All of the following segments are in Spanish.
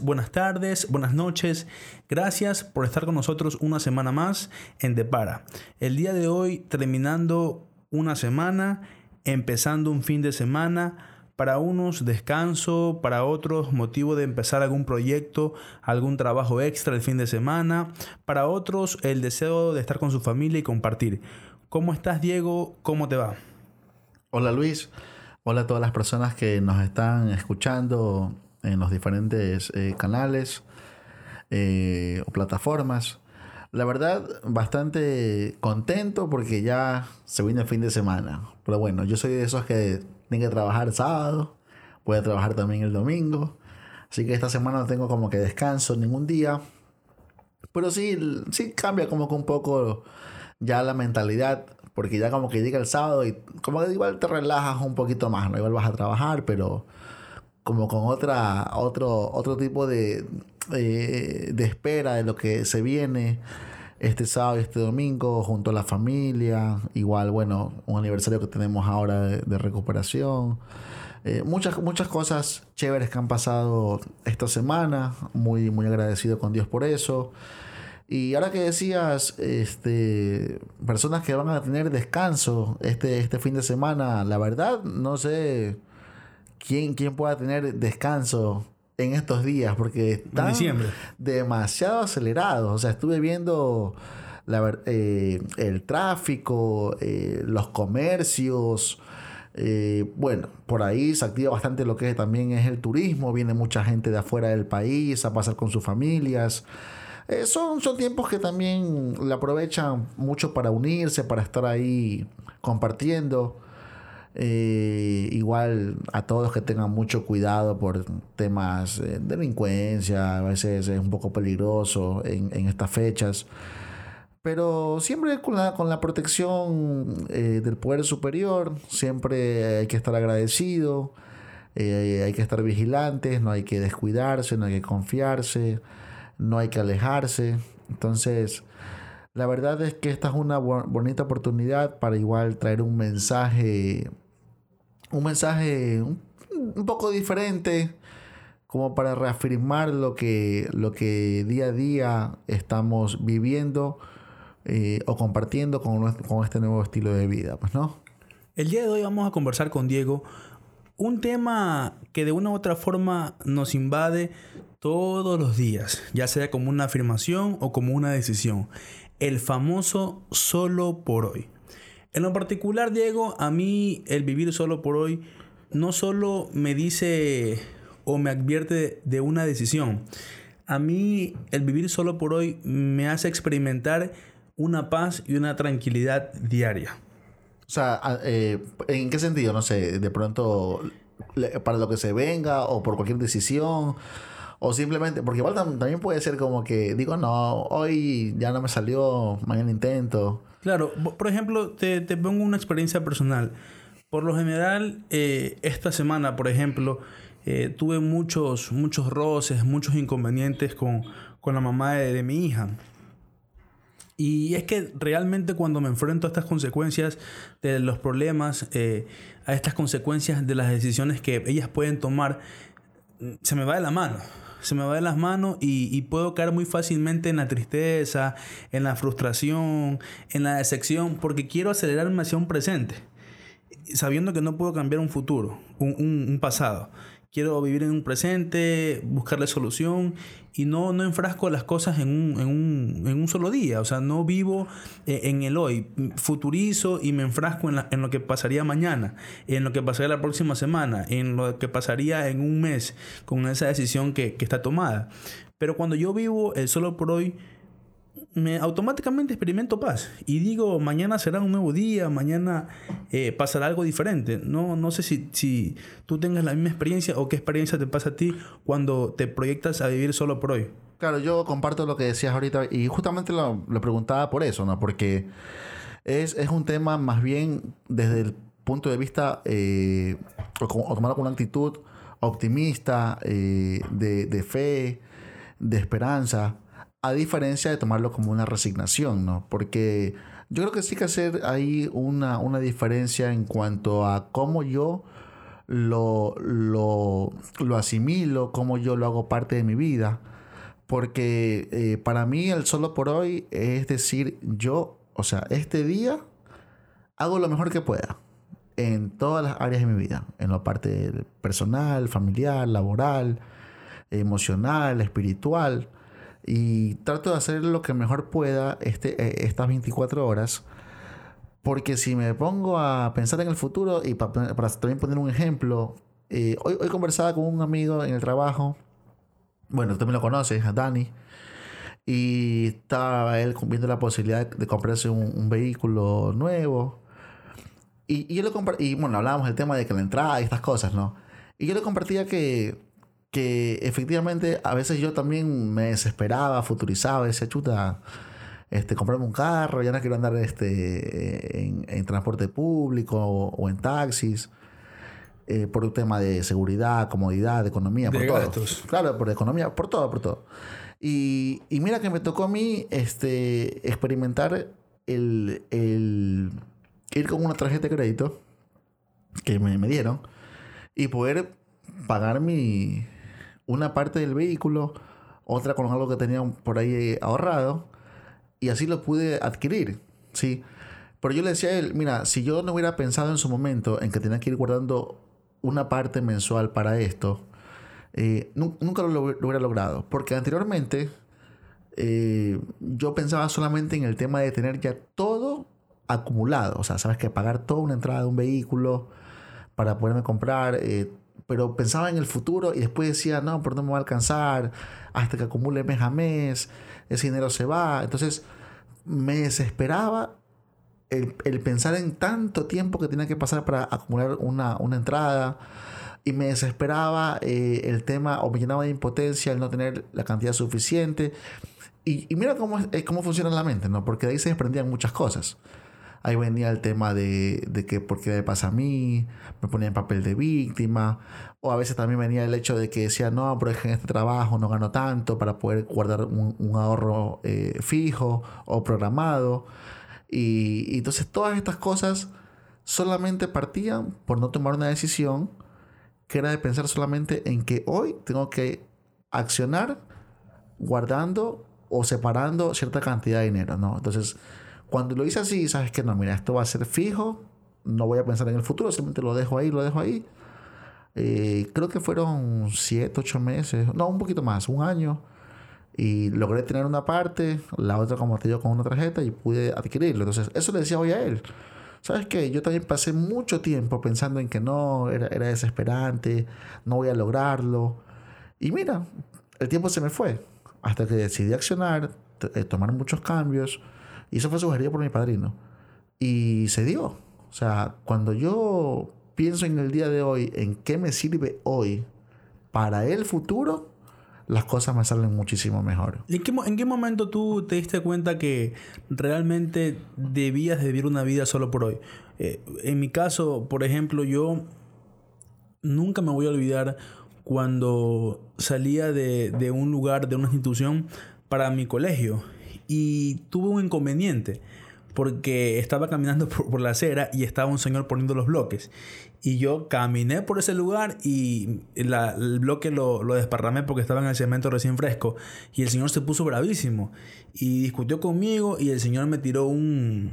buenas tardes, buenas noches. Gracias por estar con nosotros una semana más en Depara. El día de hoy terminando una semana, empezando un fin de semana. Para unos descanso, para otros motivo de empezar algún proyecto, algún trabajo extra el fin de semana, para otros el deseo de estar con su familia y compartir. ¿Cómo estás Diego? ¿Cómo te va? Hola Luis, hola a todas las personas que nos están escuchando en los diferentes eh, canales eh, o plataformas. La verdad, bastante contento porque ya se viene el fin de semana. Pero bueno, yo soy de esos que tienen que trabajar sábado, voy a trabajar también el domingo. Así que esta semana no tengo como que descanso ningún día. Pero sí, sí cambia como que un poco ya la mentalidad. Porque ya como que llega el sábado y como que igual te relajas un poquito más, ¿no? Igual vas a trabajar, pero como con otra, otro, otro tipo de, eh, de espera de lo que se viene este sábado y este domingo junto a la familia. Igual, bueno, un aniversario que tenemos ahora de, recuperación. Eh, muchas, muchas cosas chéveres que han pasado esta semana. Muy, muy agradecido con Dios por eso. Y ahora que decías, este, personas que van a tener descanso este, este fin de semana, la verdad, no sé quién, quién pueda tener descanso en estos días, porque están demasiado acelerados. O sea, estuve viendo la, eh, el tráfico, eh, los comercios. Eh, bueno, por ahí se activa bastante lo que también es el turismo. Viene mucha gente de afuera del país a pasar con sus familias. son, son tiempos que también le aprovechan mucho para unirse, para estar ahí compartiendo. Eh, igual a todos que tengan mucho cuidado por temas de delincuencia, a veces es un poco peligroso en, estas fechas. Pero siempre con la, con la protección eh, del poder superior, siempre hay que estar agradecido, eh, hay que estar vigilantes, no hay que descuidarse, no hay que confiarse, no hay que alejarse. Entonces, la verdad es que esta es una bonita oportunidad para igual traer un mensaje un mensaje un, poco diferente, como para reafirmar lo que, lo que día a día estamos viviendo eh, o compartiendo con, con este nuevo estilo de vida, pues, ¿no? El día de hoy vamos a conversar con Diego un tema que de una u otra forma nos invade todos los días, ya sea como una afirmación o como una decisión. El famoso solo por hoy. En lo particular, Diego, a mí el vivir solo por hoy no solo me dice o me advierte de una decisión. A mí el vivir solo por hoy me hace experimentar una paz y una tranquilidad diaria. O sea, eh, ¿en qué sentido? No sé, de pronto para lo que se venga o por cualquier decisión. O simplemente, porque igual también puede ser como que digo, no, hoy ya no me salió, mañana intento. Claro, por ejemplo, te, pongo una experiencia personal. Por lo general, eh, esta semana, por ejemplo, eh, tuve muchos, muchos roces, muchos inconvenientes con, la mamá de, mi hija. Y es que realmente cuando me enfrento a estas consecuencias de los problemas, eh, a estas consecuencias de las decisiones que ellas pueden tomar, se me va de la mano se me va de las manos y, puedo caer muy fácilmente en la tristeza, en la frustración, en la decepción, porque quiero acelerarme hacia un presente, sabiendo que no puedo cambiar un futuro, un pasado quiero vivir en un presente, buscarle solución y no, no enfrasco las cosas en un, en, un, en un solo día. O sea, no vivo eh, en el hoy. Futurizo y me enfrasco en, en, lo que pasaría mañana, en lo que pasaría la próxima semana, en lo que pasaría en un mes con esa decisión que, que está tomada. Pero cuando yo vivo el solo por hoy, me automáticamente experimento paz y digo, mañana será un nuevo día, mañana eh, pasará algo diferente. No, no sé si, si tú tengas la misma experiencia o qué experiencia te pasa a ti cuando te proyectas a vivir solo por hoy. Claro, yo comparto lo que decías ahorita y justamente lo, preguntaba por eso, ¿no? Porque es, un tema más bien desde el punto de vista eh, o, tomarlo con una actitud optimista, eh, de, de fe, de esperanza a diferencia de tomarlo como una resignación, ¿no? Porque yo creo que sí que hacer ahí una, una diferencia en cuanto a cómo yo lo, lo, lo asimilo, cómo yo lo hago parte de mi vida. Porque eh, para mí el solo por hoy es decir, yo, o sea, este día hago lo mejor que pueda en todas las áreas de mi vida, en la parte personal, familiar, laboral, emocional, espiritual, y trato de hacer lo que mejor pueda este, eh, estas 24 horas, porque si me pongo a pensar en el futuro, y para, también poner un ejemplo, eh, hoy, hoy conversaba con un amigo en el trabajo, bueno, tú también lo conoces, Dani, y estaba él viendo la posibilidad de comprarse un vehículo nuevo, y, yo le y bueno, hablábamos del tema de que la entrada y estas cosas, ¿no? Y yo le compartía que, que efectivamente a veces yo también me desesperaba, futurizaba, decía, chuta, este, comprarme un carro, ya no quiero andar este, en, transporte público o, en taxis. Eh, por un tema de seguridad, comodidad, de economía, por todo. Claro, por economía, por todo, por todo. Y, y, mira que me tocó a mí este, experimentar el, el ir con una tarjeta de crédito que me, me dieron y poder pagar mi una parte del vehículo, otra con algo que tenía por ahí ahorrado y así lo pude adquirir, ¿sí? Pero yo le decía a él, mira, si yo no hubiera pensado en su momento en que tenía que ir guardando una parte mensual para esto, eh, nunca lo, hubiera logrado. Porque anteriormente eh, yo pensaba solamente en el tema de tener ya todo acumulado. O sea, sabes que pagar toda una entrada de un vehículo para poderme comprar. Eh, pero pensaba en el futuro y después decía, no, pero no me va a alcanzar hasta que acumule mes a mes, ese dinero se va. Entonces me desesperaba el, pensar en tanto tiempo que tenía que pasar para acumular una, entrada. Y me desesperaba eh, el tema, o me llenaba de impotencia el no tener la cantidad suficiente. Y, mira cómo, es, cómo funciona la mente, ¿no? Porque de ahí se desprendían muchas cosas. Ahí venía el tema de, de que por qué me pasa a mí, me ponía en papel de víctima, o a veces también venía el hecho de que decía, no, pero es este trabajo no gano tanto para poder guardar un, ahorro eh, fijo o programado. Y, y entonces todas estas cosas solamente partían por no tomar una decisión que era de pensar solamente en que hoy tengo que accionar guardando o separando cierta cantidad de dinero, ¿no? Entonces, cuando lo hice así, sabes que no, mira, esto va a ser fijo, no voy a pensar en el futuro, simplemente lo dejo ahí, lo dejo ahí. Eh, creo que fueron 7, 8 meses, no, un poquito más, un año. Y logré tener una parte, la otra como te digo con una tarjeta y pude adquirirlo. Entonces, eso le decía hoy a él. ¿Sabes qué? Yo también pasé mucho tiempo pensando en que no, era, era desesperante, no voy a lograrlo. Y mira, el tiempo se me fue. Hasta que decidí accionar, eh, tomar muchos cambios y eso fue sugerido por mi padrino. Y se dio. O sea, cuando yo pienso en el día de hoy, en qué me sirve hoy para el futuro, las cosas me salen muchísimo mejor. ¿Y en qué, en qué momento tú te diste cuenta que realmente debías vivir una vida solo por hoy? Eh, en mi caso, por ejemplo, yo nunca me voy a olvidar cuando salía de, de un lugar, de una institución, para mi colegio y tuve un inconveniente porque estaba caminando por, la acera y estaba un señor poniendo los bloques. Y yo caminé por ese lugar y el bloque lo, lo, desparramé porque estaba en el cemento recién fresco. Y el señor se puso bravísimo y discutió conmigo y el señor me tiró un,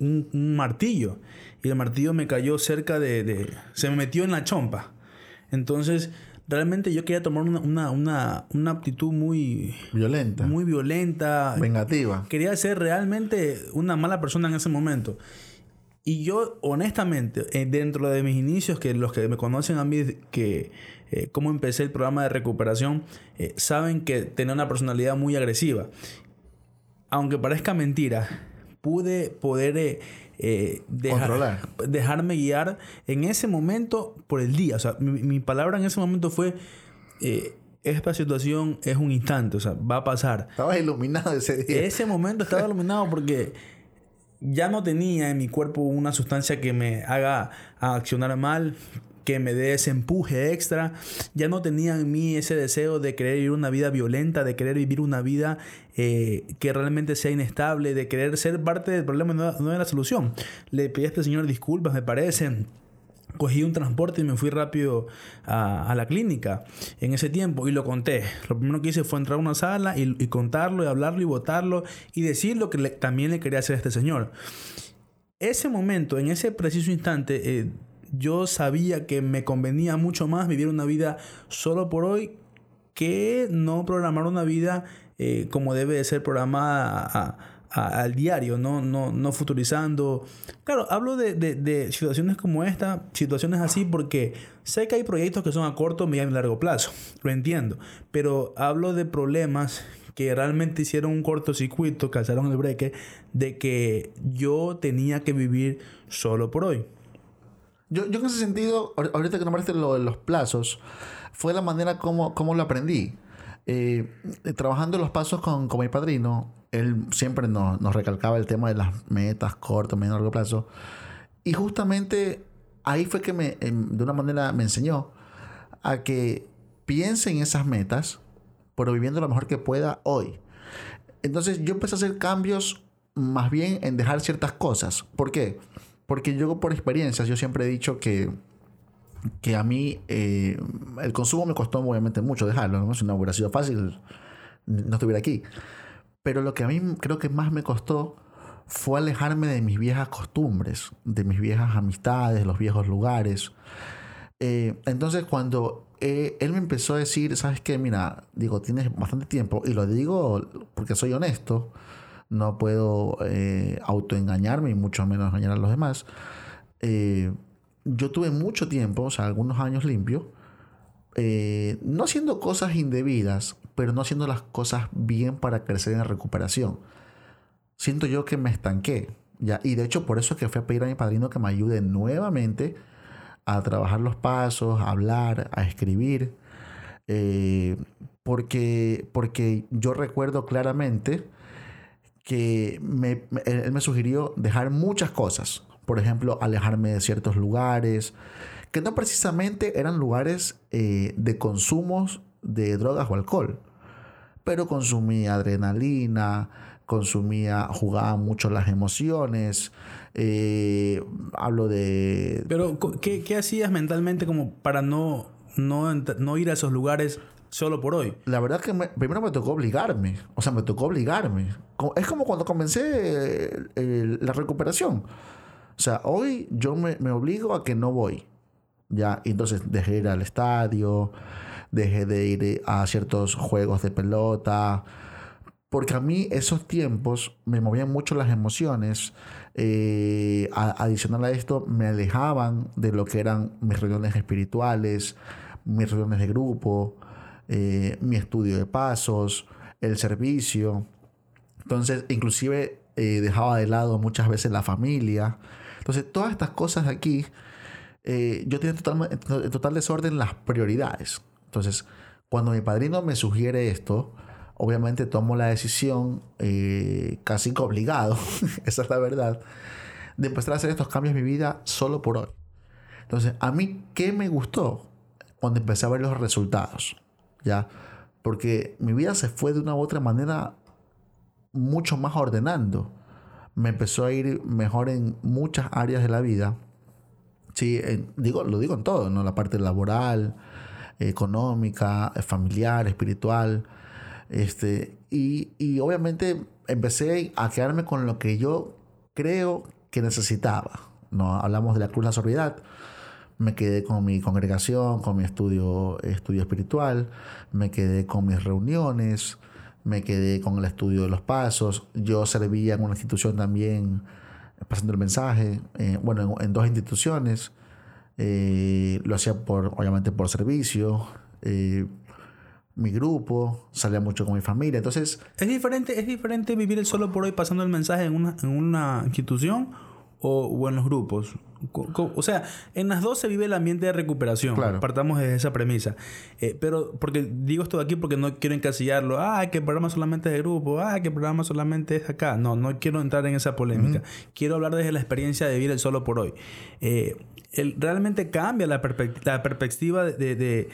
un, martillo. Y el martillo me cayó cerca de, de... Se me metió en la chompa. Entonces realmente yo quería tomar una, una, una, una actitud muy... Violenta. Muy violenta. Vengativa. Quería ser realmente una mala persona en ese momento. Y yo, honestamente, eh, dentro de mis inicios, que los que me conocen a mí, que eh, cómo empecé el programa de recuperación, eh, saben que tenía una personalidad muy agresiva. Aunque parezca mentira, pude poder eh, dejarme guiar en ese momento por el día. O sea, mi, palabra en ese momento fue, eh, esta situación es un instante, o sea, va a pasar. Estaba iluminado ese día. Ese momento estaba iluminado porque ya no tenía en mi cuerpo una sustancia que me haga accionar mal, que me dé ese empuje extra. Ya no tenía en mí ese deseo de querer vivir una vida violenta, de querer vivir una vida eh, que realmente sea inestable, de querer ser parte del problema y no, de la solución. Le pedí a este señor disculpas, me parece. cogí un transporte y me fui rápido a, la clínica en ese tiempo y lo conté. Lo primero que hice fue entrar a una sala y, contarlo y hablarlo y votarlo y decir lo que también le quería hacer a este señor. Ese momento, en ese preciso instante, eh, yo sabía que me convenía mucho más vivir una vida solo por hoy que no programar una vida eh, como debe de ser programada al diario, ¿no? No, no futurizando. Claro, hablo de, de, situaciones como esta, situaciones así, porque sé que hay proyectos que son a corto, mediano y largo plazo, lo entiendo, pero hablo de problemas que realmente hicieron un cortocircuito, calzaron el breque, de que yo tenía que vivir solo por hoy. Yo, yo en ese sentido, ahorita que nombraste lo de los plazos, fue la manera como, como lo aprendí. Eh, trabajando los pasos con, con, mi padrino, él siempre nos, nos, recalcaba el tema de las metas corto, medio, largo plazo. Y justamente ahí fue que me, de una manera me enseñó a que piense en esas metas, pero viviendo lo mejor que pueda hoy. Entonces yo empecé a hacer cambios más bien en dejar ciertas cosas. ¿Por qué? Porque yo por experiencias, yo siempre he dicho que, que a mí eh, el consumo me costó obviamente mucho dejarlo, ¿no? Si no hubiera sido fácil, no estuviera aquí. Pero lo que a mí creo que más me costó fue alejarme de mis viejas costumbres, de mis viejas amistades, los viejos lugares. Eh, entonces cuando eh, él me empezó a decir, ¿sabes qué? Mira, digo, tienes bastante tiempo, y lo digo porque soy honesto, no puedo eh, autoengañarme y mucho menos engañar a los demás. Eh, yo tuve mucho tiempo, o sea, algunos años limpio, eh, no haciendo cosas indebidas, pero no haciendo las cosas bien para crecer en la recuperación. Siento yo que me estanqué. ¿ya? Y de hecho, por eso es que fui a pedir a mi padrino que me ayude nuevamente a trabajar los pasos, a hablar, a escribir. porque, porque yo recuerdo claramente que me, él me sugirió dejar muchas cosas. Por ejemplo, alejarme de ciertos lugares, que no precisamente eran lugares eh, de consumos de drogas o alcohol, pero consumía adrenalina, consumía, jugaba mucho las emociones. Eh, hablo de. Pero, ¿qué, ¿qué, hacías mentalmente como para no, no, no ir a esos lugares solo por hoy. La verdad que primero me tocó obligarme. O sea, me tocó obligarme. Es como cuando comencé la recuperación. O sea, hoy yo me, obligo a que no voy. Ya, entonces dejé de ir al estadio, dejé de ir a ciertos juegos de pelota. Porque a mí esos tiempos me movían mucho las emociones. Eh, adicional a esto, me alejaban de lo que eran mis reuniones espirituales, mis reuniones de grupo. Eh, mi estudio de pasos, el servicio. Entonces, inclusive eh, dejaba de lado muchas veces la familia. Entonces, todas estas cosas aquí, eh, yo tenía total, en total desorden las prioridades. Entonces, cuando mi padrino me sugiere esto, obviamente tomo la decisión, casi que obligado, esa es la verdad, de empezar a hacer estos cambios en mi vida solo por hoy. Entonces, a mí, ¿qué me gustó? Cuando empecé a ver los resultados. ¿Ya? Porque mi vida se fue de una u otra manera mucho más ordenando. Me empezó a ir mejor en muchas áreas de la vida. Sí, digo, lo digo en todo, ¿no? La parte laboral, económica, familiar, espiritual. Este, y, y obviamente empecé a quedarme con lo que yo creo que necesitaba. ¿no? Hablamos de la cruz de la me quedé con mi congregación, con mi estudio, estudio espiritual, me quedé con mis reuniones, me quedé con el estudio de los pasos. Yo servía en una institución también pasando el mensaje, eh, bueno, en, dos instituciones. Eh, lo hacía por, obviamente por servicio. Eh, mi grupo, salía mucho con mi familia. Entonces. ¿Es diferente, es diferente vivir el solo por hoy pasando el mensaje en una, en una institución o, en los grupos. O sea, en las dos se vive el ambiente de recuperación. Partamos de esa premisa. Eh, pero, porque digo esto de aquí porque no quiero encasillarlo. Ah, que el programa solamente es de grupo. Ah, que el programa solamente es acá. No, no quiero entrar en esa polémica. Quiero hablar desde la experiencia de vivir el solo por hoy. Eh, realmente cambia la, la perspectiva de,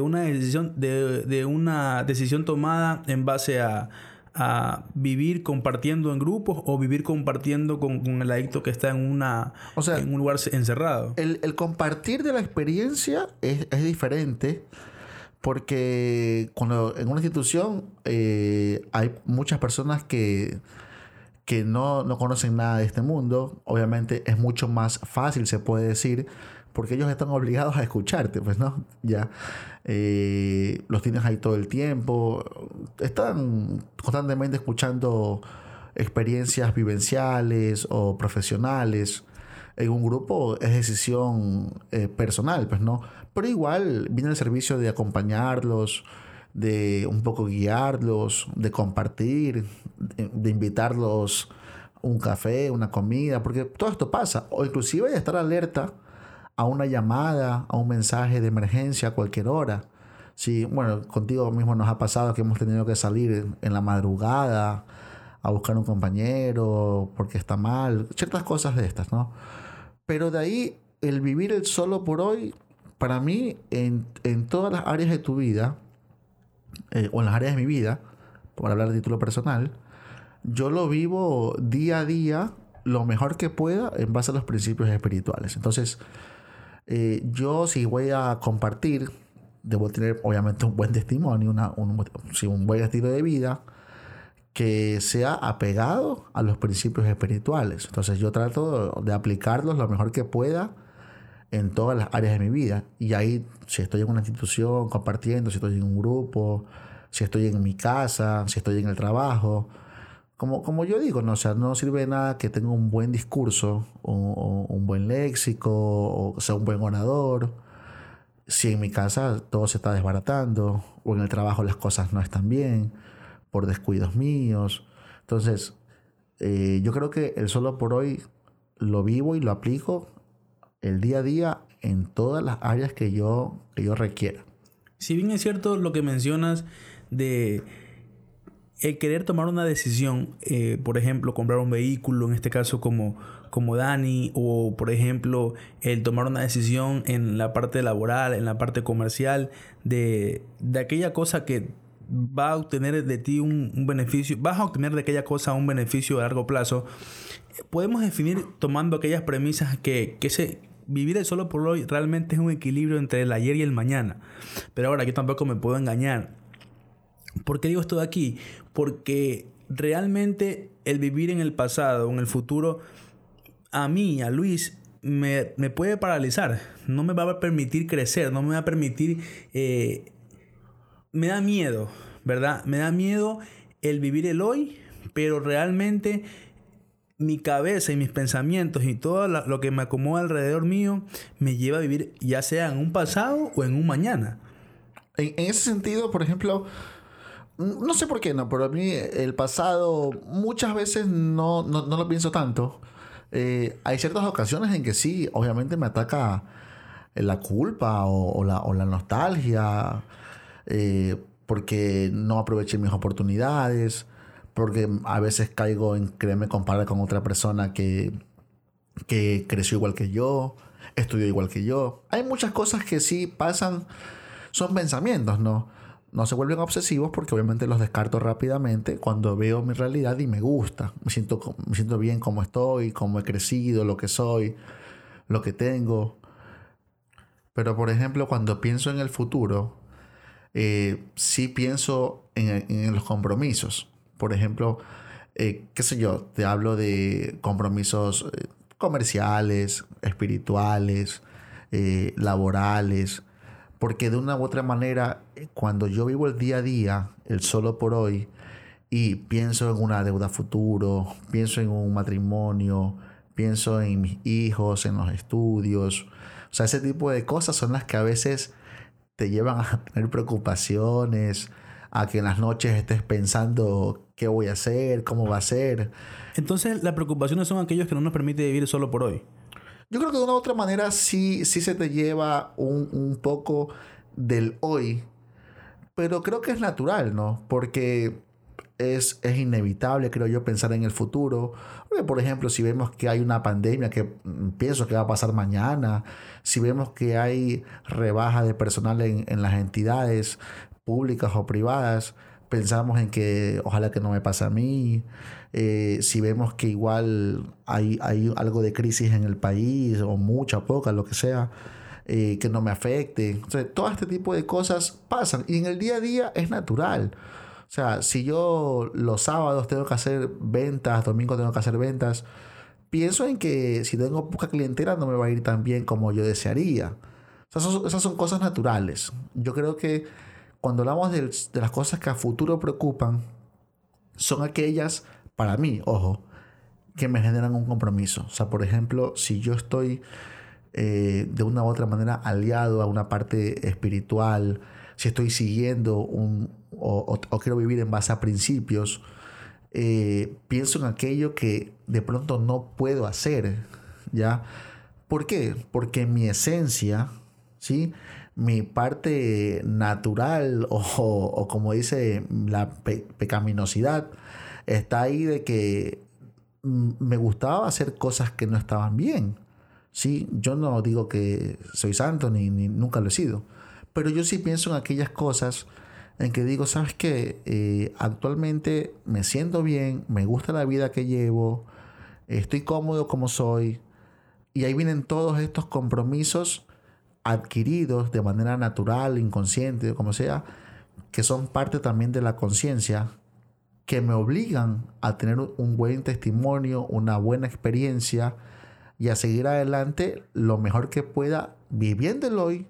una decisión, de, una decisión tomada en base a a vivir compartiendo en grupos o vivir compartiendo con, el adicto que está en, una, en un lugar encerrado. El, compartir de la experiencia es, diferente porque cuando en una institución eh, hay muchas personas que, que no, no conocen nada de este mundo, obviamente es mucho más fácil, se puede decir, porque ellos están obligados a escucharte, pues, ¿no? Ya eh, los tienes ahí todo el tiempo, están constantemente escuchando experiencias vivenciales o profesionales. En un grupo es decisión eh, personal, pues, ¿no? Pero igual viene el servicio de acompañarlos, de un poco guiarlos, de compartir, de, invitarlos un café, una comida, porque todo esto pasa, o inclusive de estar alerta a una llamada, a un mensaje de emergencia a cualquier hora. Sí, bueno, contigo mismo nos ha pasado que hemos tenido que salir en la madrugada a buscar un compañero porque está mal, ciertas cosas de estas, ¿no? Pero de ahí, el vivir el solo por hoy, para mí, en, todas las áreas de tu vida, eh, o en las áreas de mi vida, por hablar de título personal, yo lo vivo día a día lo mejor que pueda en base a los principios espirituales. Entonces, eh, yo si voy a compartir, debo tener obviamente un buen testimonio, una, un, un buen estilo de vida que sea apegado a los principios espirituales. Entonces yo trato de aplicarlos lo mejor que pueda en todas las áreas de mi vida. Y ahí, si estoy en una institución compartiendo, si estoy en un grupo, si estoy en mi casa, si estoy en el trabajo, como, como yo digo, no, sea, no sirve de nada que tenga un buen discurso, o, un buen léxico, o sea un buen orador, si en mi casa todo se está desbaratando, o en el trabajo las cosas no están bien, por descuidos míos. Entonces, eh, yo creo que el solo por hoy lo vivo y lo aplico el día a día en todas las áreas que yo, que yo requiera. Si bien es cierto lo que mencionas de el querer tomar una decisión, eh, por ejemplo, comprar un vehículo, en este caso como, como Dani, o por ejemplo, el tomar una decisión en la parte laboral, en la parte comercial, de, aquella cosa que va a obtener de ti un, beneficio, vas a obtener de aquella cosa un beneficio a largo plazo, podemos definir tomando aquellas premisas que, que se, vivir el solo por hoy realmente es un equilibrio entre el ayer y el mañana. Pero ahora yo tampoco me puedo engañar. ¿Por qué digo esto de aquí? Porque realmente el vivir en el pasado, en el futuro, a mí, a Luis, me, puede paralizar. No me va a permitir crecer, no me va a permitir... Eh, me da miedo, ¿verdad? Me da miedo el vivir el hoy, pero realmente mi cabeza y mis pensamientos y todo lo que me acomoda alrededor mío me lleva a vivir ya sea en un pasado o en un mañana. En, ese sentido, por ejemplo, no sé por qué no, pero a mí el pasado muchas veces no, no, lo pienso tanto. Eh, hay ciertas ocasiones en que sí, obviamente me ataca la culpa o, la, nostalgia, eh, porque no aproveché mis oportunidades, porque a veces caigo en quererme comparar con otra persona que, que creció igual que yo, estudió igual que yo. Hay muchas cosas que sí pasan, son pensamientos, ¿no? no se vuelven obsesivos porque obviamente los descarto rápidamente cuando veo mi realidad y me gusta. Me siento, me siento bien como estoy, como he crecido, lo que soy, lo que tengo. Pero por ejemplo, cuando pienso en el futuro, eh, sí pienso en, los compromisos. Por ejemplo, eh, qué sé yo, te hablo de compromisos eh, comerciales, espirituales, laborales porque de una u otra manera, cuando yo vivo el día a día, el solo por hoy, y pienso en una deuda futuro, pienso en un matrimonio, pienso en mis hijos, en los estudios, o sea, ese tipo de cosas son las que a veces te llevan a tener preocupaciones, a que en las noches estés pensando qué voy a hacer, cómo va a ser. Entonces, las preocupaciones son aquellos que no nos permite vivir solo por hoy. Yo creo que de una u otra manera sí, sí se te lleva un, poco del hoy, pero creo que es natural, ¿no? Porque es, es, inevitable, creo yo, pensar en el futuro. Por ejemplo, si vemos que hay una pandemia que mm, pienso que va a pasar mañana, si vemos que hay rebaja de personal en, en las entidades públicas o privadas, pensamos en que ojalá que no me pase a mí, eh, si vemos que igual hay, hay algo de crisis en el país, o mucha, poca, lo que sea, eh, que no me afecte. todo este tipo de cosas pasan y en el día a día es natural. O sea, si yo los sábados tengo que hacer ventas, domingo tengo que hacer ventas, pienso en que si tengo poca clientela no me va a ir tan bien como yo desearía. esas son cosas naturales. Yo creo que cuando hablamos de, las cosas que a futuro preocupan, son aquellas, para mí, ojo, que me generan un compromiso. O sea, por ejemplo, si yo estoy eh, de una u otra manera aliado a una parte espiritual, si estoy siguiendo un, o, quiero vivir en base a principios, eh, pienso en aquello que de pronto no puedo hacer, ¿ya? ¿Por qué? Porque mi esencia, ¿sí? Mi parte natural o, como dice la pecaminosidad está ahí de que me gustaba hacer cosas que no estaban bien. Sí, yo no digo que soy santo ni, nunca lo he sido, pero yo sí pienso en aquellas cosas en que digo, ¿sabes qué? Eh, actualmente me siento bien, me gusta la vida que llevo, estoy cómodo como soy, y ahí vienen todos estos compromisos adquiridos de manera natural, inconsciente, como sea, que son parte también de la conciencia, que me obligan a tener un buen testimonio, una buena experiencia y a seguir adelante lo mejor que pueda, viviendo el hoy,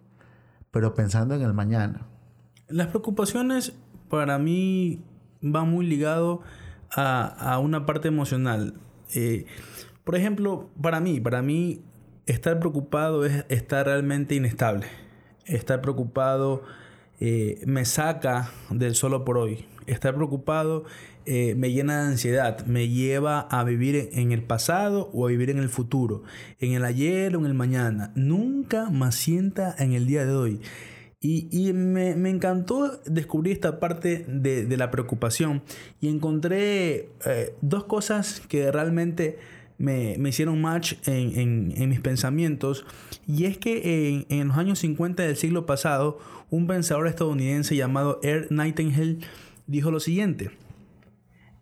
pero pensando en el mañana. Las preocupaciones para mí van muy ligado a, una parte emocional. Eh, por ejemplo, para mí, para mí estar preocupado es estar realmente inestable. Estar preocupado eh, me saca del solo por hoy. Estar preocupado eh, me llena de ansiedad, me lleva a vivir en el pasado o a vivir en el futuro, en el ayer o en el mañana. Nunca me sienta en el día de hoy. Y, me, encantó descubrir esta parte de, la preocupación y encontré eh, dos cosas que realmente me, hicieron match en, mis pensamientos. Y es que en, los años 50 del siglo pasado, un pensador estadounidense llamado Ernst Nightingale dijo lo siguiente.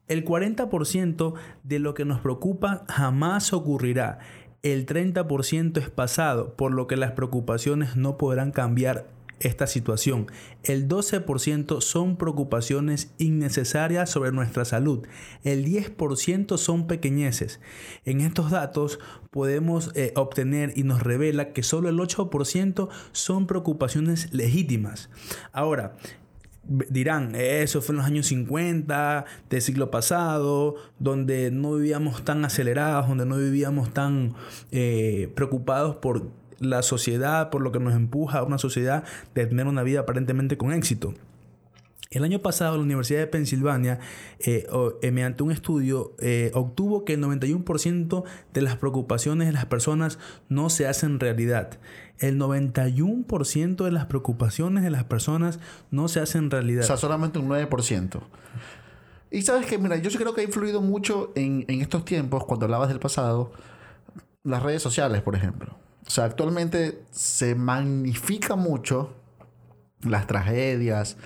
El 40% de lo que nos preocupa jamás ocurrirá. El 30% es pasado, por lo que las preocupaciones no podrán cambiar esta situación. El 12% son preocupaciones innecesarias sobre nuestra salud. El 10% son pequeñeces. En estos datos podemos eh, obtener y nos revela que solo el 8% son preocupaciones legítimas. Ahora, dirán, eso fue en los años 50 del siglo pasado, donde no vivíamos tan acelerados, donde no vivíamos tan eh, preocupados por la sociedad, por lo que nos empuja a una sociedad de tener una vida aparentemente con éxito. El año pasado la Universidad de Pensilvania, eh, eh, mediante un estudio, eh, obtuvo que el 91% de las preocupaciones de las personas no se hacen realidad. El 91% de las preocupaciones de las personas no se hacen realidad. O sea, solamente un 9%. Y sabes que, mira, yo creo que ha influido mucho en, en estos tiempos, cuando hablabas del pasado, las redes sociales, por ejemplo. Sea, actualmente se magnifica mucho las tragedias,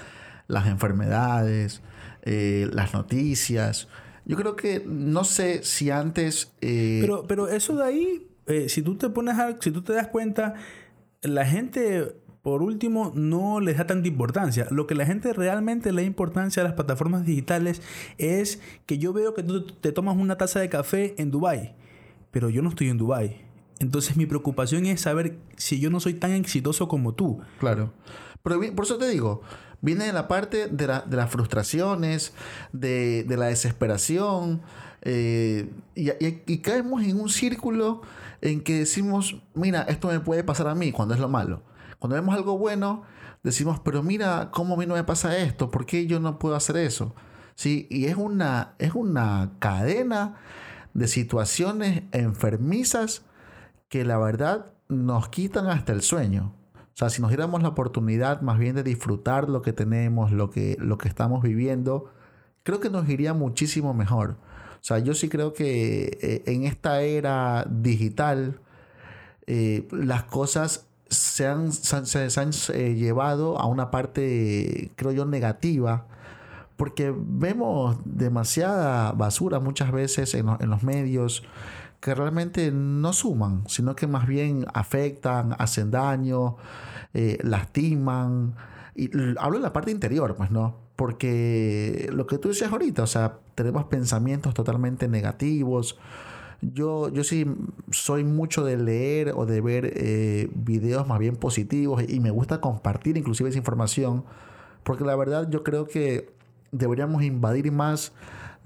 las enfermedades, eh, las noticias. Yo creo que no sé si antes. Eh, pero, pero eso de ahí, eh, si tú te pones a, si tú te das cuenta, la gente, por último, no les da tanta importancia. Lo que la gente realmente le da importancia a las plataformas digitales es que yo veo que tú te tomas una taza de café en Dubai, pero yo no estoy en Dubai. Entonces mi preocupación es saber si yo no soy tan exitoso como tú. Claro. Pero por eso te digo, viene de la parte de, las frustraciones, de, la desesperación, eh, y, caemos en un círculo en que decimos, mira, esto me puede pasar a mí cuando es lo malo. Cuando vemos algo bueno, decimos, pero mira, ¿cómo a mí no me pasa esto? ¿Por qué yo no puedo hacer eso? ¿Sí? Y es una, es una cadena de situaciones enfermizas que la verdad nos quitan hasta el sueño. O sea, si nos diéramos la oportunidad más bien de disfrutar lo que tenemos, lo que, lo que estamos viviendo, creo que nos iría muchísimo mejor. O sea, yo sí creo que eh, en esta era digital, eh, las cosas se han, se, han eh, llevado a una parte, creo yo, negativa, porque vemos demasiada basura muchas veces en, los medios que realmente no suman, sino que más bien afectan, hacen daño, eh, lastiman. Y hablo de la parte interior, pues no. Porque lo que tú decías ahorita, o sea, tenemos pensamientos totalmente negativos. Yo, yo sí soy mucho de leer o de ver eh, videos más bien positivos y me gusta compartir inclusive esa información. Porque la verdad yo creo que deberíamos invadir más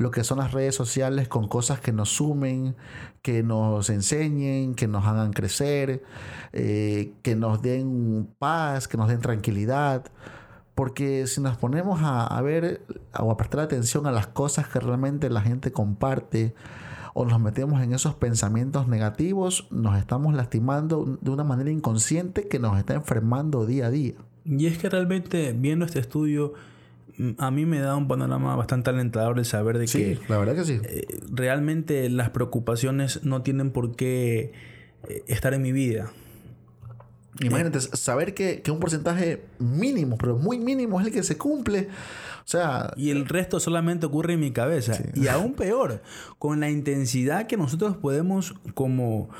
lo que son las redes sociales con cosas que nos sumen, que nos enseñen, que nos hagan crecer, eh, que nos den paz, que nos den tranquilidad. Porque si nos ponemos a, ver o a prestar atención a las cosas que realmente la gente comparte, o nos metemos en esos pensamientos negativos, nos estamos lastimando de una manera inconsciente que nos está enfermando día a día. Y es que realmente viendo este estudio, a mí me da un panorama bastante alentador el saber de que, la verdad que sí. Eh, realmente las preocupaciones no tienen por qué eh, estar en mi vida. Imagínate, saber que, que, un porcentaje mínimo, pero muy mínimo es el que se cumple. O sea. Y el resto solamente ocurre en mi cabeza. Y aún peor, con la intensidad que nosotros podemos como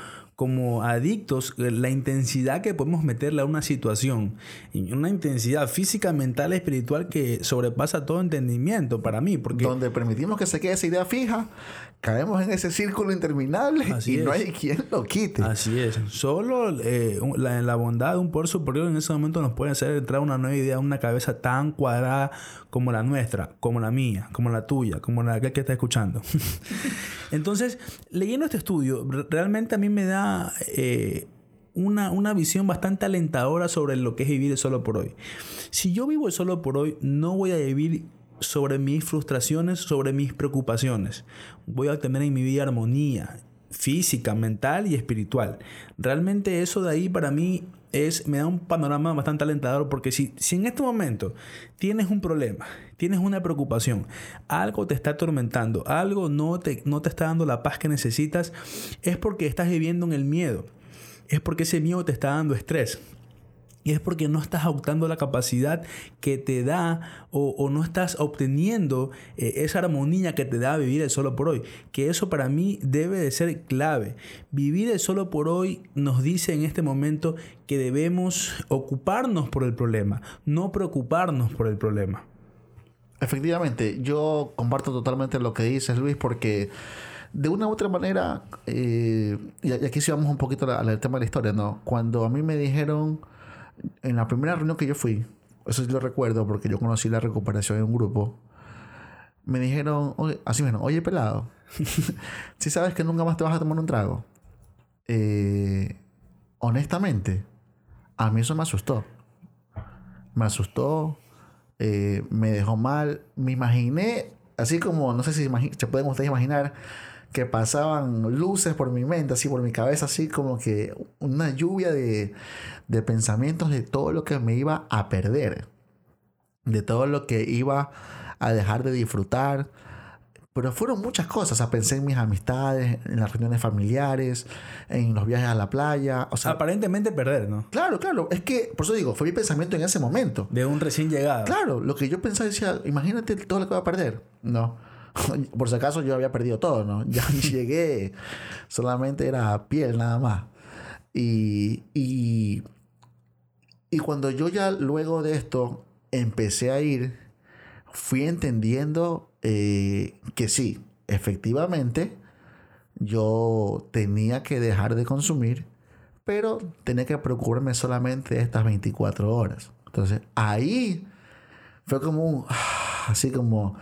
como adictos eh, la intensidad que podemos meterle a una situación, una intensidad física, mental, espiritual que sobrepasa todo entendimiento para mí. Porque Donde permitimos que se quede esa idea fija, caemos en ese círculo interminable y no hay quien lo quite. Así es. Solo eh, la, la bondad de un poder superior en ese momento nos puede hacer entrar una nueva idea, una cabeza tan cuadrada como la nuestra, como la mía, como la tuya, como la de aquel que está escuchando. Entonces, leyendo este estudio, realmente a mí me da eh, una, una, visión bastante alentadora sobre lo que es vivir solo por hoy. Si yo vivo solo por hoy, no voy a vivir sobre mis frustraciones, sobre mis preocupaciones. Voy a tener en mi vida armonía física, mental y espiritual. Realmente eso de ahí para mí es, me da un panorama bastante alentador porque si, si en este momento tienes un problema, tienes una preocupación, algo te está atormentando, algo no te, no te está dando la paz que necesitas, es porque estás viviendo en el miedo, es porque ese miedo te está dando estrés. Y es porque no estás optando la capacidad que te da o, no estás obteniendo eh, esa armonía que te da vivir el solo por hoy. Que eso para mí debe de ser clave. Vivir el solo por hoy nos dice en este momento que debemos ocuparnos por el problema, no preocuparnos por el problema. Efectivamente, yo comparto totalmente lo que dices Luis porque de una u otra manera, eh, y aquí sí vamos un poquito al tema de la historia, ¿no? Cuando a mí me dijeron en la primera reunión que yo fui, eso sí lo recuerdo porque yo conocí la recuperación en un grupo, me dijeron, así menos, oye pelado, si sabes que nunca más te vas a tomar un trago. Eh, honestamente, a mí eso me asustó. Me asustó, eh, me dejó mal, me imaginé, así como, no sé si se pueden ustedes imaginar, que pasaban luces por mi mente, así por mi cabeza, así como que una lluvia de, de pensamientos de todo lo que me iba a perder, de todo lo que iba a dejar de disfrutar. Pero fueron muchas cosas. O sea, pensé en mis amistades, en las reuniones familiares, en los viajes a la playa. O sea, Aparentemente perder, ¿no? Claro, claro. Es que, por eso digo, fue mi pensamiento en ese momento. De un recién llegado. Claro, lo que yo pensaba decía, imagínate todo lo que va a perder. No. Por si acaso yo había perdido todo, ¿no? Ya llegué, solamente era piel nada más. Y, y, y cuando yo ya luego de esto empecé a ir, fui entendiendo eh, que sí, efectivamente, yo tenía que dejar de consumir, pero tenía que preocuparme solamente estas 24 horas. Entonces ahí fue como un, así como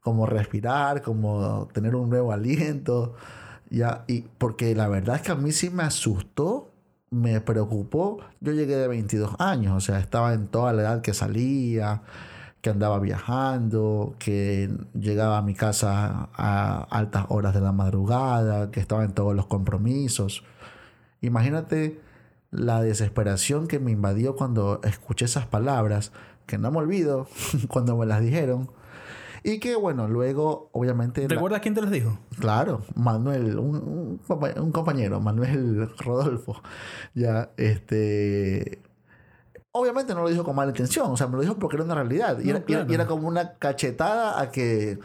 como respirar, como tener un nuevo aliento. Ya, y porque la verdad es que a mí sí me asustó, me preocupó. Yo llegué de 22 años, o sea, estaba en toda la edad que salía, que andaba viajando, que llegaba a mi casa a altas horas de la madrugada, que estaba en todos los compromisos. Imagínate la desesperación que me invadió cuando escuché esas palabras, que no me olvido cuando me las dijeron y que bueno, luego obviamente... ¿Recuerdas quién te los dijo? Claro, Manuel, un, un, compañero, Manuel Rodolfo. Ya, este... Obviamente no lo dijo con mala intención, o sea, me lo dijo porque era una realidad. y, No, era, y era- claro. y era como una cachetada a que,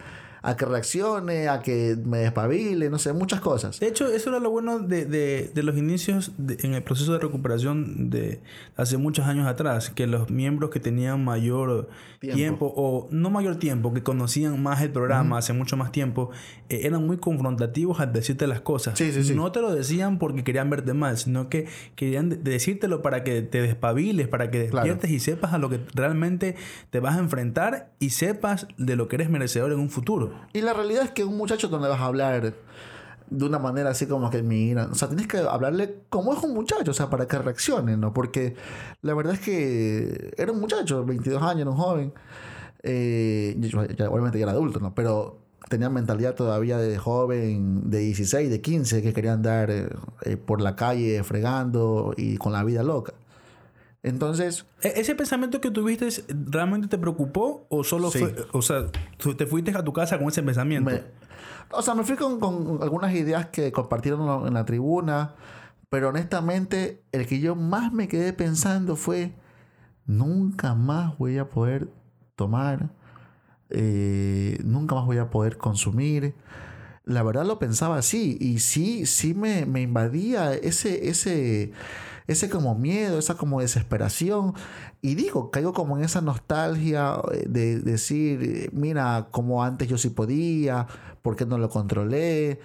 a que reaccione, a que me despabile, no sé, muchas cosas. De hecho, eso era lo bueno de, de- de los inicios de- en el proceso de recuperación de hace muchos años atrás, que los miembros que tenían mayor Tiempo. tiempo, o no mayor tiempo, que conocían más el programa hace mucho más tiempo, eh, eran muy confrontativos al decirte las cosas. Sí, sí, sí. No te lo decían porque querían verte mal, sino que querían de- decírtelo para que te despabiles, para que Claro. despiertes y sepas a lo que realmente te vas a enfrentar y sepas de lo que eres merecedor en un futuro. Y la realidad es que un muchacho no le vas a hablar de una manera así como que mira, o sea, tienes que hablarle como es un muchacho, o sea, para que reaccione, ¿no? Porque la verdad es que era un muchacho, 22 años, un joven, eh, yo- obviamente ya era adulto, ¿no? Pero tenía mentalidad todavía de joven, de 16, de 15, que quería andar eh, por la calle fregando y con la vida loca. Entonces, ¿E- ¿Ese pensamiento que tuviste realmente te preocupó o solo Sí. fue, o sea, te fuiste a tu casa con ese pensamiento? Me- o sea, me fui con, con algunas ideas que compartieron en la- en la tribuna, pero honestamente el que yo más me quedé pensando fue, nunca más voy a poder tomar, eh, nunca más voy a poder consumir. La verdad lo pensaba así y sí, sí me, me invadía ese, ese, ese como miedo, esa como desesperación. Y digo, caigo como en esa nostalgia eh, de decir, mira, como antes yo sí podía, ¿por qué no lo controlé?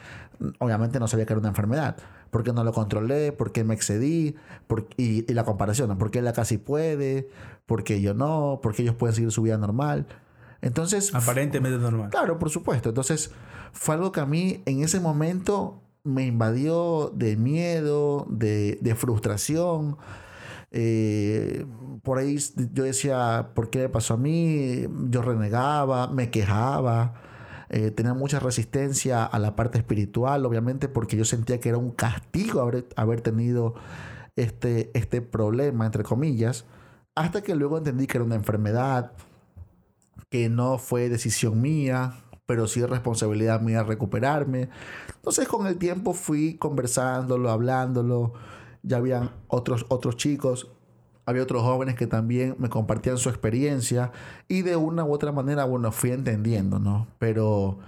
Obviamente no sabía que era una enfermedad. ¿Por qué no lo controlé? ¿Por qué me excedí? ¿Por- y, y la comparación. ¿por qué él casi puede? ¿Por qué yo no? ¿Por qué ellos pueden seguir su vida normal? Entonces, Aparentemente normal. Claro, por supuesto. Entonces, fue algo que a mí en ese momento me invadió de miedo, de, de frustración. Eh, por ahí yo decía, ¿por qué me pasó a mí? Yo renegaba, me quejaba. eh, tenía mucha resistencia a la parte espiritual, obviamente, porque yo sentía que era un castigo haber, haber tenido este, este problema, entre comillas, hasta que luego entendí que era una enfermedad, que no fue decisión mía, pero sí responsabilidad mía recuperarme. Entonces con el tiempo fui conversándolo, hablándolo. Ya habían otros, otros chicos, había otros jóvenes que también me compartían su experiencia y de una u otra manera, bueno, fui entendiendo, ¿no? Pero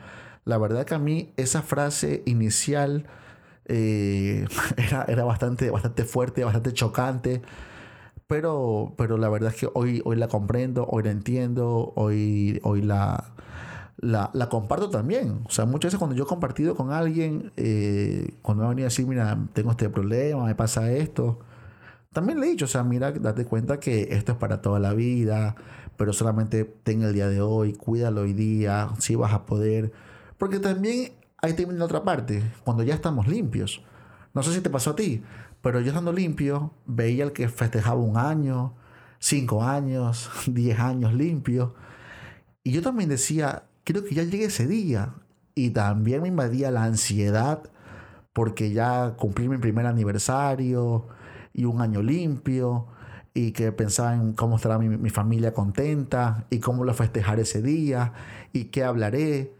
la verdad que a mí esa frase inicial eh, era, era bastante, bastante fuerte, bastante chocante. Pero, pero la verdad es que hoy, hoy la comprendo, hoy la entiendo, hoy, hoy la, la, la comparto también. O sea, muchas veces cuando yo he compartido con alguien, eh, cuando me ha venido a decir, mira, tengo este problema, me pasa esto, también le he dicho, o sea, mira, date cuenta que esto es para toda la vida, pero solamente ten el día de hoy, cuídalo hoy día, si vas a poder. Porque también ahí termina la otra parte, cuando ya estamos limpios. No sé si te pasó a ti, pero yo estando limpio, veía el que festejaba un año, cinco años, diez años limpio. Y yo también decía, quiero que ya llegue ese día. Y también me invadía la ansiedad porque ya cumplí mi primer aniversario y un año limpio y que pensaba en cómo estará mi, mi familia contenta y cómo lo festejar ese día y qué hablaré.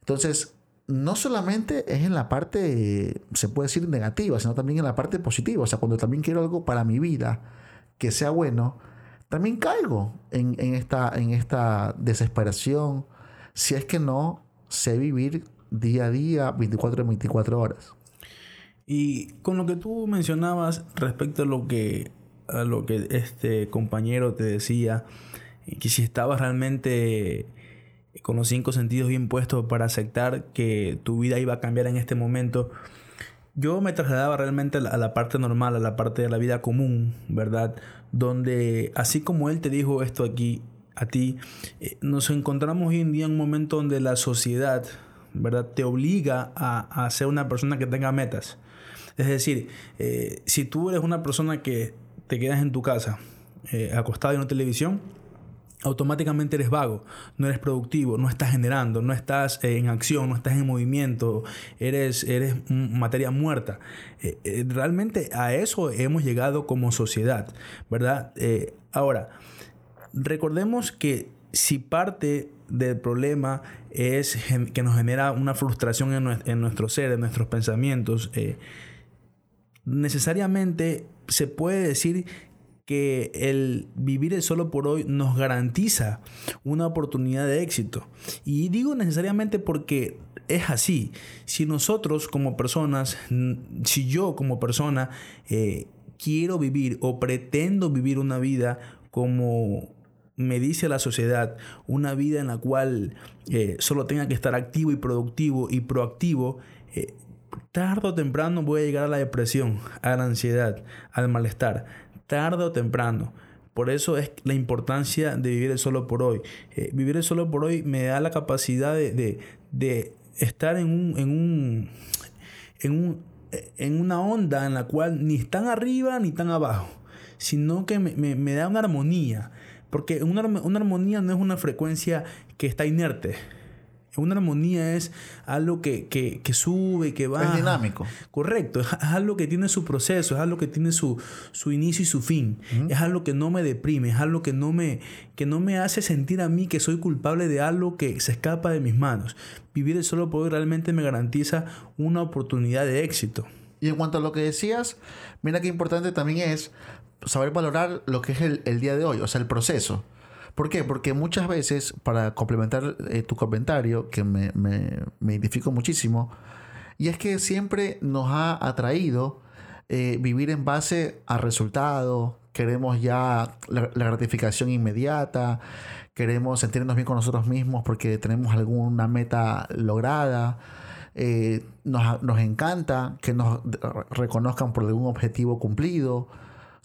Entonces, no solamente es en la parte, se puede decir negativa, sino también en la parte positiva. O sea, cuando también quiero algo para mi vida que sea bueno, también caigo en, en esta, en esta desesperación si es que no sé vivir día a día, 24 en 24 horas. Y con lo que tú mencionabas respecto a lo que a lo que este compañero te decía, que si estabas realmente con los cinco sentidos bien puestos para aceptar que tu vida iba a cambiar en este momento, yo me trasladaba realmente a la parte normal, a la parte de la vida común, ¿verdad? Donde así como él te dijo esto aquí a ti, eh, nos encontramos hoy en día en un momento donde la sociedad, ¿verdad? Te obliga a, a ser una persona que tenga metas. Es decir, eh, si tú eres una persona que te quedas en tu casa, eh, acostado en una televisión, automáticamente eres vago, no eres productivo, no estás generando, no estás eh, en acción, no estás en movimiento, eres, eres materia muerta. Realmente a eso hemos llegado como sociedad, ¿verdad? Ahora, recordemos que si parte del problema es que nos genera una frustración en nuestro ser, en nuestros pensamientos, eh, necesariamente se puede decir que el vivir el solo por hoy nos garantiza una oportunidad de éxito. Y digo necesariamente porque es así. Si nosotros como personas, si yo como persona eh, quiero vivir o pretendo vivir una vida como me dice la sociedad, una vida en la cual eh, solo tenga que estar activo y productivo y proactivo, eh, tarde o temprano voy a llegar a la depresión, a la ansiedad, al malestar, tarde o temprano. Por eso es la importancia de vivir solo por hoy. Eh, vivir solo por hoy me da la capacidad de, estar en un, en un, en un, en una onda en la cual ni están arriba ni están abajo, sino que me, me da una armonía porque una, una armonía no es una frecuencia que está inerte. Una armonía es algo que, que, que sube, que va. Es dinámico. Correcto. Es, algo que tiene su proceso, es algo que tiene su, su inicio y su fin. Es algo que no me deprime, es algo que no, me, que no me hace sentir a mí que soy culpable de algo que se escapa de mis manos. Vivir el solo poder realmente me garantiza una oportunidad de éxito. Y en cuanto a lo que decías, mira qué importante también es saber valorar lo que es el, día de hoy, o sea, el proceso. ¿Por qué? Porque muchas veces, para complementar eh, tu comentario, que me, identifico muchísimo, y es que siempre nos ha atraído eh, vivir en base a resultados, queremos ya la, gratificación inmediata, queremos sentirnos bien con nosotros mismos porque tenemos alguna meta lograda. Eh, nos, nos, encanta que nos reconozcan por algún objetivo cumplido.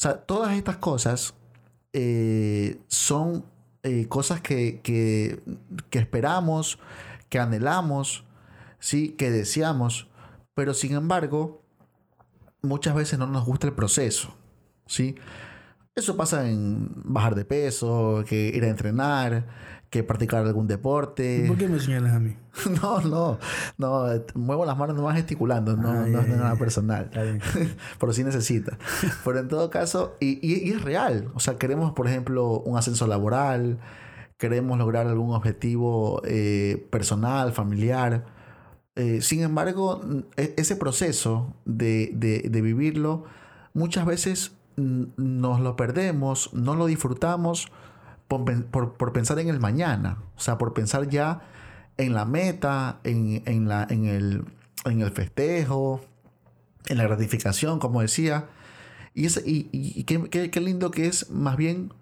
Sea, todas estas cosas eh, son eh, cosas que, que, esperamos, que anhelamos, ¿sí? que deseamos, pero sin embargo, muchas veces no nos gusta el proceso. ¿sí? Eso pasa en bajar de peso, que ir a entrenar, que practicar algún deporte. ¿Por qué me señalas a mí? No, no, no, muevo las manos nomás gesticulando, no, ah, no es nada personal. Pero sí necesita. Pero en todo caso, y, y, es real. O sea, queremos, por ejemplo, un ascenso laboral, queremos lograr algún objetivo eh, personal, familiar. Eh, sin embargo, e, ese proceso de, de, de vivirlo, muchas veces nos lo perdemos, no lo disfrutamos por, pensar en el mañana, o sea, por pensar ya en la meta, en, la, en, el, en el festejo, en la gratificación, como decía. Y, es, y, qué, lindo que es más bien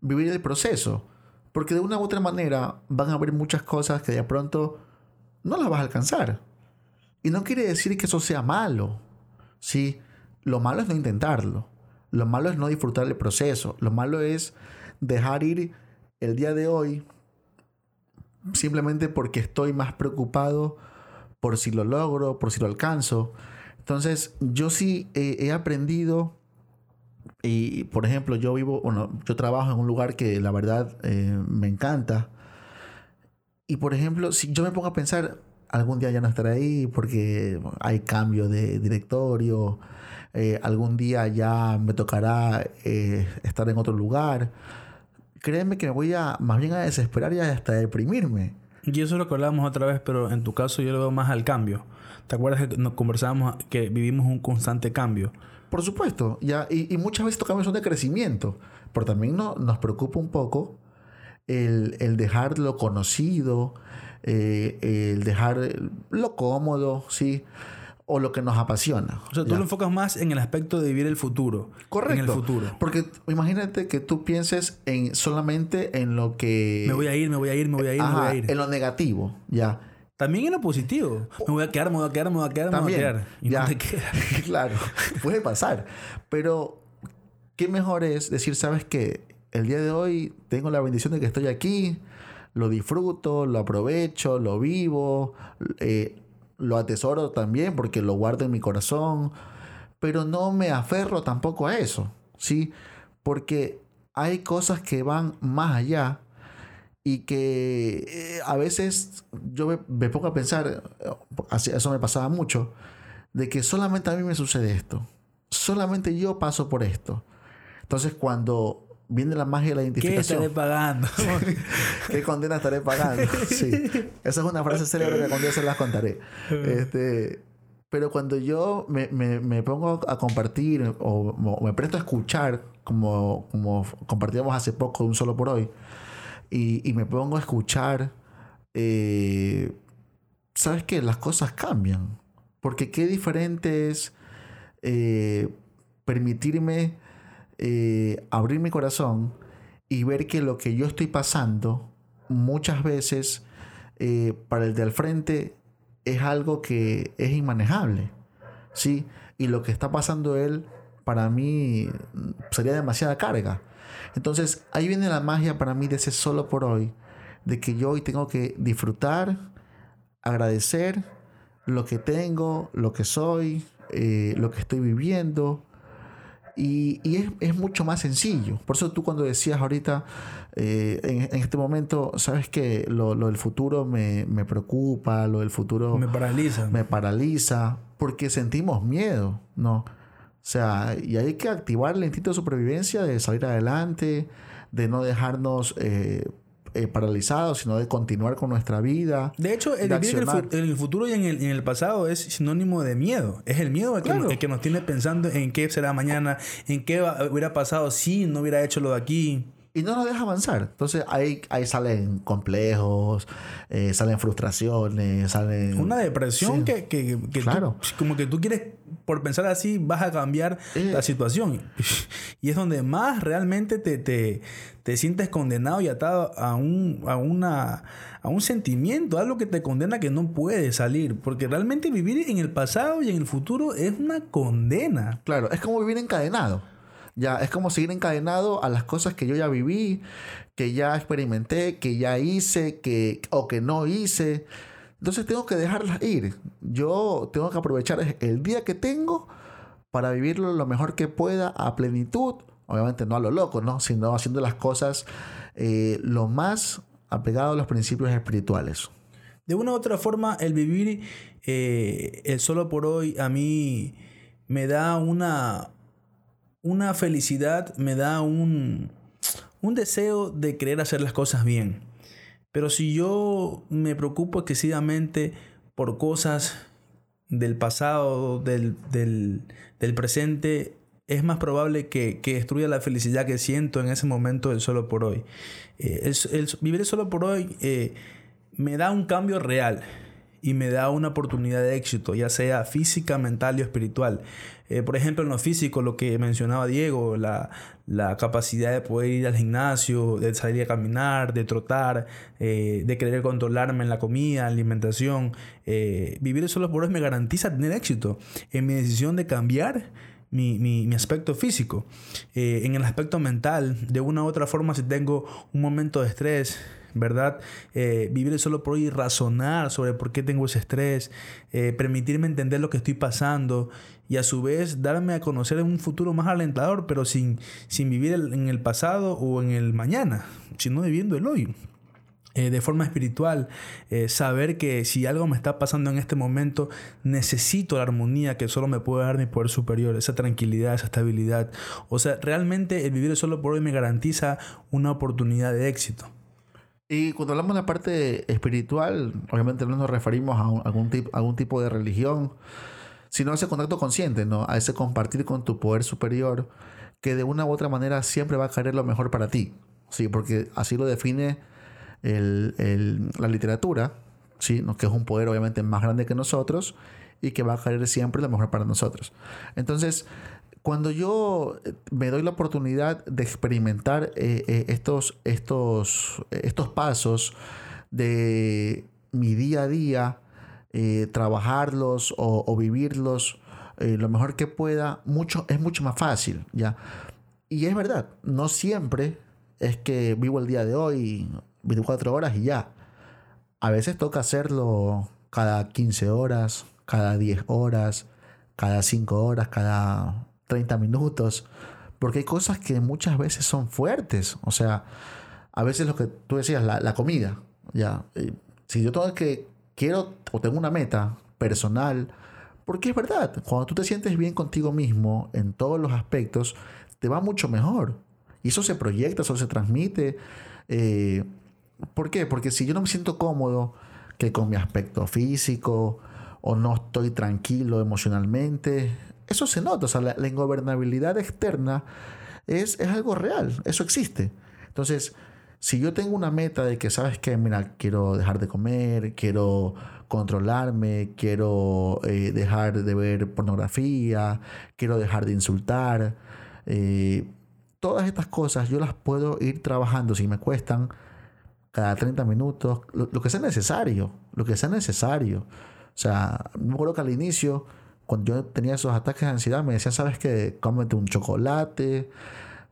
vivir el proceso. Porque de una u otra manera van a haber muchas cosas que de pronto no las vas a alcanzar. Y no quiere decir que eso sea malo. ¿sí? Lo malo es no intentarlo. Lo malo es no disfrutar el proceso. Lo malo es dejar ir el día de hoy simplemente porque estoy más preocupado por si lo logro, por si lo alcanzo. Entonces, yo sí he aprendido y, por ejemplo, yo vivo, bueno, yo trabajo en un lugar que la verdad eh, me encanta. Y, por ejemplo, si yo me pongo a pensar, algún día ya no estaré ahí porque hay cambio de directorio, eh, algún día ya me tocará eh, estar en otro lugar créeme que me voy a más bien a desesperar y hasta deprimirme. Y eso lo que hablábamos otra vez, pero en tu caso yo lo veo más al cambio. ¿Te acuerdas que nos conversábamos que vivimos un constante cambio? Por supuesto, ya, y, muchas veces estos cambios son de crecimiento, pero también no, nos preocupa un poco el, el dejar lo conocido, eh, el dejar lo cómodo, ¿sí? O lo que nos apasiona. O sea, tú lo enfocas más en el aspecto de vivir el futuro. Correcto. En el futuro. Porque imagínate que tú pienses en solamente en lo que... Me voy a ir, me voy a ir, me voy a ir, me voy a ir. En lo negativo, ya. También en lo positivo. Me voy a quedar, me voy a quedar, me voy a quedar, me voy a quedar. Y ya. no te claro, puede pasar. Pero, ¿qué mejor es decir, sabes que el día de hoy tengo la bendición de que estoy aquí, lo disfruto, lo aprovecho, lo vivo, eh, lo atesoro también porque lo guardo en mi corazón, pero no me aferro tampoco a eso, ¿sí? Porque hay cosas que van más allá y que eh, a veces yo me, pongo a pensar, eso me pasaba mucho, de que solamente a mí me sucede esto, solamente yo paso por esto. Entonces cuando viene la magia de la identificación. ¿Qué estaré pagando? ¿Qué condena estaré pagando? Sí. Esa es una frase célebre que con Dios se las contaré. Este, Pero cuando yo me, me, pongo a compartir o, me presto a escuchar, como, como compartíamos hace poco, un solo por hoy, y, y me pongo a escuchar, eh, ¿sabes qué? Las cosas cambian. Porque qué diferente es eh, permitirme eh, abrir mi corazón y ver que lo que yo estoy pasando muchas veces para el de al frente es algo que es inmanejable. ¿sí? Y lo que está pasando él, para mí, sería demasiada carga. Entonces, ahí viene la magia para mí de ese solo por hoy, de que yo hoy tengo que disfrutar, agradecer lo que tengo, lo que soy, eh, lo que estoy viviendo, y, es, mucho más sencillo. Por eso tú cuando decías ahorita, eh, en, este momento, sabes que lo, del futuro me, preocupa, lo del futuro... Me paraliza. Me paraliza, porque sentimos miedo, ¿no? O sea, y hay que activar el instinto de supervivencia, de salir adelante, de no dejarnos eh, eh, paralizados, sino de continuar con nuestra vida. De hecho, el vivir en el, futuro y en el, pasado es sinónimo de miedo. Es el miedo el que, nos, tiene pensando en qué será mañana, en qué hubiera pasado si no hubiera hecho lo de aquí y no nos deja avanzar. Entonces ahí, ahí salen complejos, eh, salen frustraciones, salen... Una depresión que, que, claro. como que tú quieres, por pensar así, vas a cambiar eh. la situación. Y es donde más realmente te, te, te, sientes condenado y atado a un, a, una, a un sentimiento, algo que te condena que no puede salir. Porque realmente vivir en el pasado y en el futuro es una condena. Claro, es como vivir encadenado. Ya es como seguir encadenado a las cosas que yo ya viví, que ya experimenté, que ya hice, que, o que no hice. Entonces tengo que dejarlas ir. Yo tengo que aprovechar el día que tengo para vivirlo lo mejor que pueda a plenitud. Obviamente no a lo loco, ¿no? Sino haciendo las cosas eh, lo más apegado a los principios espirituales. De una u otra forma, el vivir eh, el solo por hoy a mí me da una, una felicidad, me da un, un deseo de querer hacer las cosas bien. Pero si yo me preocupo excesivamente por cosas del pasado, del, del, presente, es más probable que, que, destruya la felicidad que siento en ese momento del solo por hoy. Eh, el, vivir el solo por hoy eh, me da un cambio real y me da una oportunidad de éxito, ya sea física, mental y espiritual. Eh, por ejemplo, en lo físico, lo que mencionaba Diego, la, capacidad de poder ir al gimnasio, de salir a caminar, de trotar, de querer controlarme en la comida, alimentación. Vivir solo por hoy me garantiza tener éxito en mi decisión de cambiar mi, mi, aspecto físico. en el aspecto mental, de una u otra forma, si tengo un momento de estrés, ¿verdad? Eh, vivir solo por hoy, razonar sobre por qué tengo ese estrés, eh, permitirme entender lo que estoy pasando y a su vez darme a conocer un futuro más alentador, pero sin, sin vivir en el pasado o en el mañana, sino viviendo el hoy. Eh, de forma espiritual, saber que si algo me está pasando en este momento, necesito la armonía que solo me puede dar mi poder superior, esa tranquilidad, esa estabilidad. O sea, realmente el vivir solo por hoy me garantiza una oportunidad de éxito. Y cuando hablamos de la parte espiritual, obviamente no nos referimos a, algún, tipo, algún tipo de religión, sino a ese contacto consciente, ¿no? A ese compartir con tu poder superior, que de una u otra manera siempre va a querer lo mejor para ti. Sí, porque así lo define la literatura, ¿sí? que es un poder obviamente más grande que nosotros y que va a querer siempre lo mejor para nosotros. Entonces, cuando yo eh, me doy la oportunidad de experimentar eh, eh, estos, estos, estos pasos de mi día a día, trabajarlos o, vivirlos lo mejor que pueda, mucho, es mucho más fácil, ¿ya? Y es verdad, no siempre es que vivo el día de hoy 24 horas y ya. A veces toca hacerlo cada 15 horas, cada 10 horas, cada 5 horas, cada 30 minutos, porque hay cosas que muchas veces son fuertes. O sea, a veces lo que tú decías, la, comida, ya. Eh, si yo tengo que, quiero o tengo una meta personal, porque es verdad, cuando tú te sientes bien contigo mismo en todos los aspectos, te va mucho mejor. Y eso se proyecta, eso se transmite. Eh, ¿Por qué? Porque si yo no me siento cómodo que con mi aspecto físico o no estoy tranquilo emocionalmente. Eso se nota, o sea, la, ingobernabilidad externa es, es algo real, eso existe. Entonces, si yo tengo una meta de que, ¿sabes qué? Mira, quiero dejar de comer, quiero controlarme, quiero eh, dejar de ver pornografía, quiero dejar de insultar. Eh, todas estas cosas yo las puedo ir trabajando si me cuestan cada 30 minutos, lo, que sea necesario, lo que sea necesario. O sea, me acuerdo que al inicio, cuando yo tenía esos ataques de ansiedad, me decían, ¿sabes qué? Cómete un chocolate.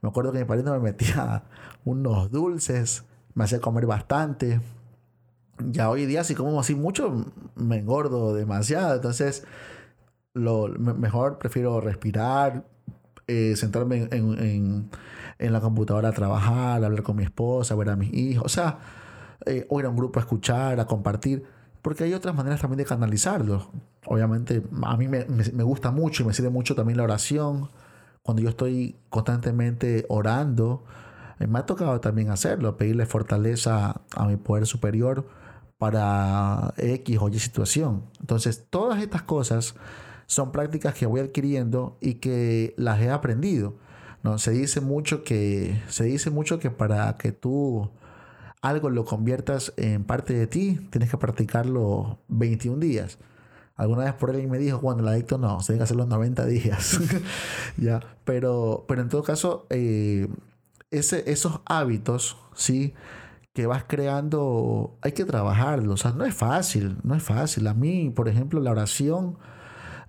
Me acuerdo que mi pariente me metía unos dulces, me hacía comer bastante ya hoy día si como así mucho me engordo demasiado. Entonces, lo mejor prefiero respirar, eh, sentarme en, la computadora a trabajar, hablar con mi esposa, ver a mis hijos, o sea, eh, o ir a un grupo a escuchar, a compartir, porque hay otras maneras también de canalizarlo. Obviamente, a mí me, me gusta mucho y me sirve mucho también la oración. Cuando yo estoy constantemente orando, eh, me ha tocado también hacerlo, pedirle fortaleza a mi poder superior para X o Y situación. Entonces, todas estas cosas son prácticas que voy adquiriendo y que las he aprendido. ¿no? Se, dice mucho que, se dice mucho que para que tú algo lo conviertas en parte de ti, tienes que practicarlo 21 días. Alguna vez por alguien me dijo, cuando el adicto no, se que hacer los 90 días. ya, pero, pero en todo caso, eh, ese, esos hábitos, ¿sí? que vas creando, hay que trabajarlo. O sea, no es fácil, no es fácil. A mí, por ejemplo, la oración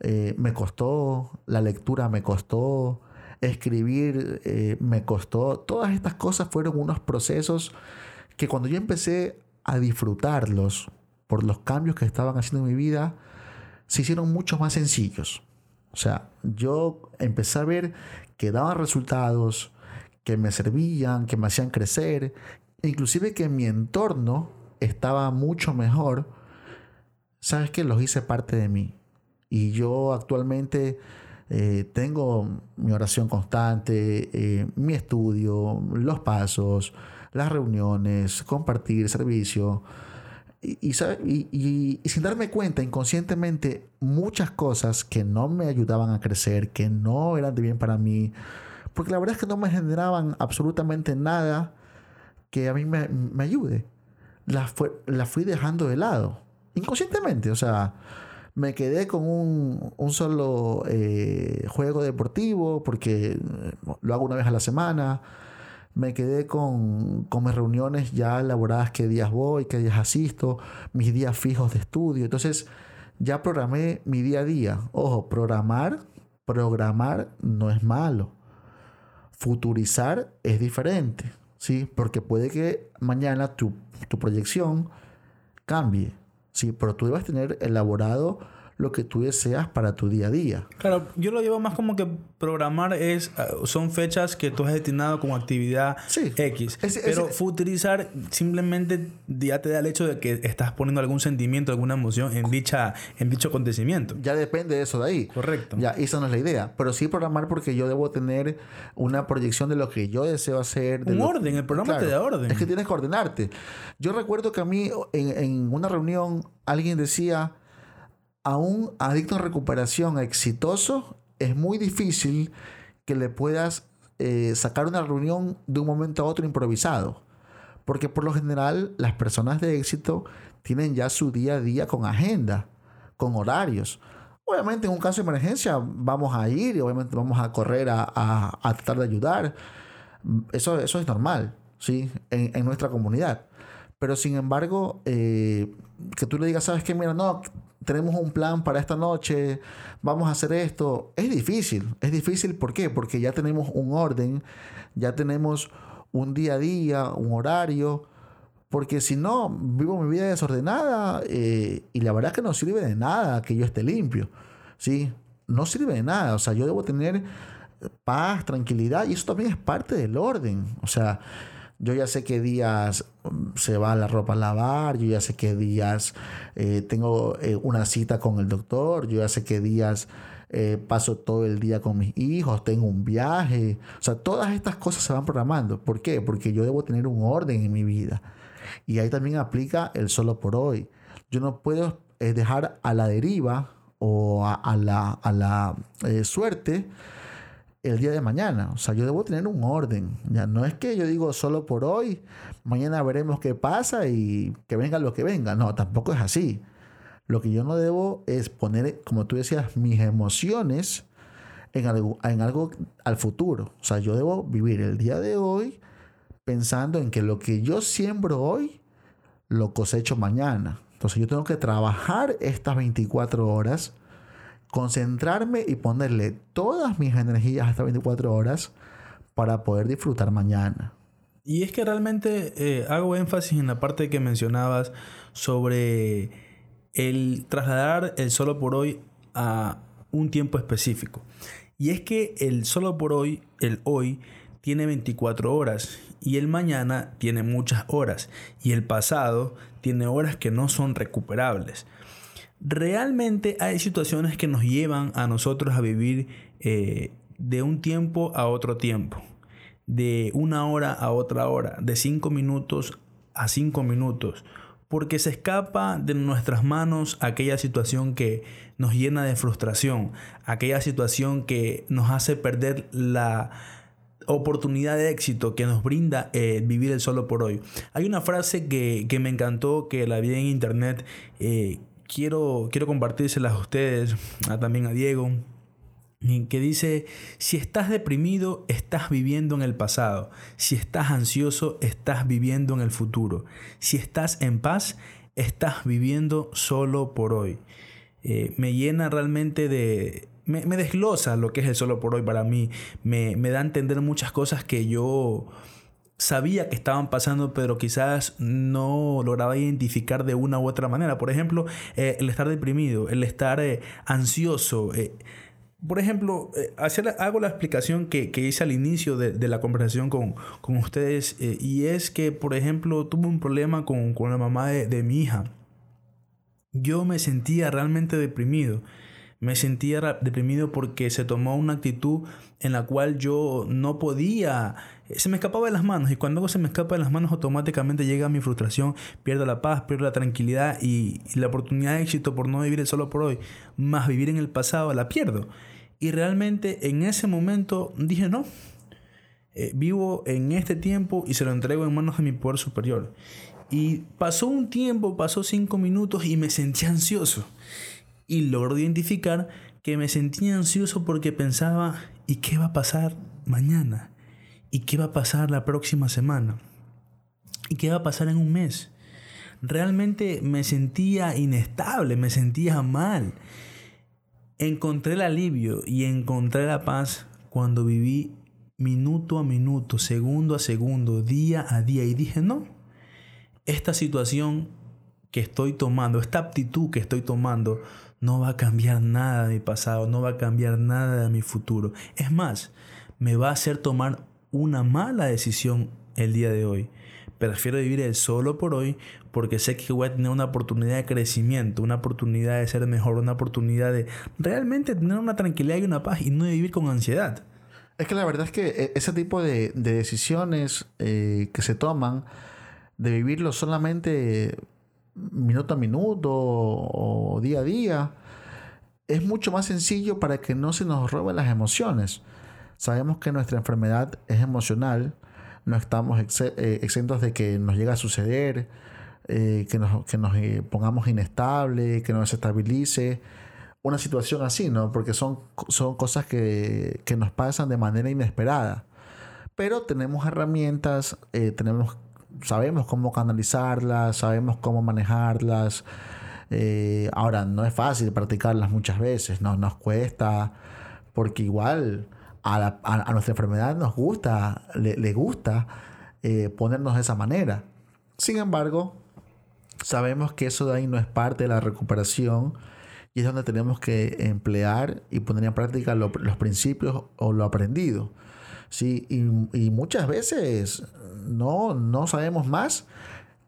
eh, me costó, la lectura me costó, escribir eh, me costó. Todas estas cosas fueron unos procesos que cuando yo empecé a disfrutarlos por los cambios que estaban haciendo en mi vida, se hicieron mucho más sencillos. O sea, yo empecé a ver que daban resultados, que me servían, que me hacían crecer, inclusive que mi entorno estaba mucho mejor, sabes que los hice parte de mí. Y yo actualmente eh, tengo mi oración constante, eh, mi estudio, los pasos, las reuniones, compartir, servicio. Y, y, sin darme cuenta inconscientemente muchas cosas que no me ayudaban a crecer, que no eran de bien para mí, porque la verdad es que no me generaban absolutamente nada que a mí me, ayude. La, la fui dejando de lado, inconscientemente, o sea, me quedé con un, solo eh, juego deportivo porque eh, lo hago una vez a la semana. Me quedé con, con, mis reuniones ya elaboradas, qué días voy, qué días asisto, mis días fijos de estudio. Entonces ya programé mi día a día. Ojo, programar, programar no es malo. Futurizar es diferente. ¿sí? Porque puede que mañana tu, tu proyección cambie, ¿sí? Pero tú debes tener elaborado lo que tú deseas para tu día a día. Claro, yo lo llevo más como que programar es ah, son fechas que tú has destinado como actividad X. pero futurizar simplemente ya te da el hecho de que estás poniendo algún sentimiento, alguna emoción en dicha en dicho acontecimiento. Ya depende de eso de ahí. Correcto. Ya, esa no es la idea. Pero sí programar porque yo debo tener una proyección de lo que yo deseo hacer. Un orden, el programa te da orden. Es que tienes que ordenarte. Yo recuerdo que a mí en, en una reunión alguien decía a un adicto en recuperación exitoso es muy difícil que le puedas eh, sacar una reunión de un momento a otro improvisado. Porque por lo general las personas de éxito tienen ya su día a día con agenda, con horarios. Obviamente en un caso de emergencia vamos a ir y obviamente vamos a correr a, a, tratar de ayudar. Eso, eso es normal, ¿sí? En, en nuestra comunidad. Pero sin embargo, eh, que tú le digas, ¿sabes qué? Mira, no, tenemos un plan para esta noche, vamos a hacer esto. Es difícil, es difícil, ¿por qué? Porque ya tenemos un orden, ya tenemos un día a día, un horario, porque si no, vivo mi vida desordenada eh, y la verdad es que no sirve de nada que yo esté limpio, ¿sí? No sirve de nada, o sea, yo debo tener paz, tranquilidad y eso también es parte del orden, o sea, yo ya sé qué días mm, se va la ropa a lavar, yo ya sé qué días eh, tengo eh, una cita con el doctor, yo ya sé qué días eh, paso todo el día con mis hijos, tengo un viaje. O sea, todas estas cosas se van programando. ¿Por qué? Porque yo debo tener un orden en mi vida. Y ahí también aplica el solo por hoy. Yo no puedo dejar a la deriva o a, la, a la suerte el día de mañana. O sea, yo debo tener un orden. Ya no es que yo digo solo por hoy, mañana veremos qué pasa y que venga lo que venga. No, tampoco es así. Lo que yo no debo es poner, como tú decías, mis emociones en algo, en algo al futuro. O sea, yo debo vivir el día de hoy pensando en que lo que yo siembro hoy, lo cosecho mañana. Entonces yo tengo que trabajar estas 24 horas, concentrarme y ponerle todas mis energías a estas 24 horas para poder disfrutar mañana. Y es que realmente eh, hago énfasis en la parte que mencionabas sobre el trasladar el solo por hoy a un tiempo específico. Y es que el solo por hoy, el hoy, tiene 24 horas y el mañana tiene muchas horas y el pasado tiene horas que no son recuperables. Realmente hay situaciones que nos llevan a nosotros a vivir eh, de un tiempo a otro tiempo, de una hora a otra hora, de cinco minutos a cinco minutos, porque se escapa de nuestras manos aquella situación que nos llena de frustración, aquella situación que nos hace perder la oportunidad de éxito que nos brinda eh, vivir el solo por hoy. Hay una frase que, me encantó, que la vi en internet, eh, quiero, quiero compartírselas a ustedes, también a Diego, que dice, si estás deprimido, estás viviendo en el pasado. Si estás ansioso, estás viviendo en el futuro. Si estás en paz, estás viviendo solo por hoy. Eh, me llena realmente de, me, desglosa lo que es el solo por hoy para mí. Me, da a entender muchas cosas que yo sabía que estaban pasando, pero quizás no lograba identificar de una u otra manera. Por ejemplo, eh, el estar deprimido, el estar eh, ansioso. Eh, por ejemplo, hago la explicación que, hice al inicio de, la conversación con, ustedes y es que, por ejemplo, tuve un problema con, la mamá de, de mi hija. Yo me sentía realmente deprimido. Me sentía deprimido porque se tomó una actitud en la cual yo no podía, se me escapaba de las manos y cuando algo se me escapa de las manos automáticamente llega mi frustración, pierdo la paz, pierdo la tranquilidad y, la oportunidad de éxito por no vivir solo por hoy, más vivir en el pasado, la pierdo. Y realmente en ese momento dije no, eh, vivo en este tiempo y se lo entrego en manos de mi poder superior. Y pasó un tiempo, pasó cinco minutos y me sentí ansioso y logro identificar que me sentía ansioso porque pensaba, ¿y qué va a pasar mañana? ¿Y qué va a pasar la próxima semana? ¿Y qué va a pasar en un mes? Realmente me sentía inestable, me sentía mal. Encontré el alivio y encontré la paz cuando viví minuto a minuto, segundo a segundo, día a día y dije, no, esta situación que estoy tomando, esta aptitud que estoy tomando, no va a cambiar nada de mi pasado, no va a cambiar nada de mi futuro. Es más, me va a hacer tomar una mala decisión el día de hoy. Prefiero vivir el solo por hoy porque sé que voy a tener una oportunidad de crecimiento, una oportunidad de ser mejor, una oportunidad de realmente tener una tranquilidad y una paz y no vivir con ansiedad. Es que la verdad es que e, ese tipo de, decisiones eh, que se toman, de vivirlo solamente minuto a minuto o día a día, es mucho más sencillo para que no se nos roben las emociones. Sabemos que nuestra enfermedad es emocional, no estamos eh, exentos de que nos llegue a suceder, eh, que nos, que nos eh, pongamos inestable, que nos estabilice una situación así, ¿no? Porque son, son cosas que, que nos pasan de manera inesperada. Pero tenemos herramientas, tenemos sabemos cómo canalizarlas, sabemos cómo manejarlas. Ahora, no es fácil practicarlas muchas veces, ¿no? nos cuesta, porque igual a, nuestra enfermedad nos gusta, le, gusta eh, ponernos de esa manera. Sin embargo, sabemos que eso de ahí no es parte de la recuperación y es donde tenemos que emplear y poner en práctica los principios o lo aprendido. Sí, y, y muchas veces no, no sabemos más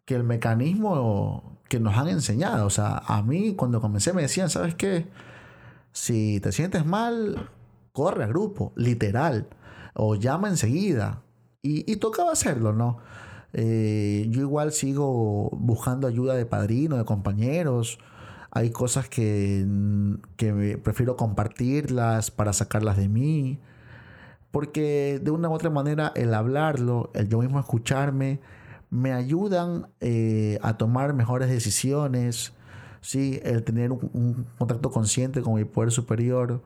que el mecanismo que nos han enseñado. O sea, a mí cuando comencé me decían, ¿sabes qué? Si te sientes mal, corre al grupo, literal, o llama enseguida. Y, tocaba hacerlo, ¿no? Eh, yo igual sigo buscando ayuda de padrino, de compañeros, Hay cosas que, que prefiero compartirlas para sacarlas de mí. Porque de una u otra manera el hablarlo, el yo mismo escucharme, me ayudan eh, a tomar mejores decisiones. ¿sí? El tener un, contacto consciente con mi poder superior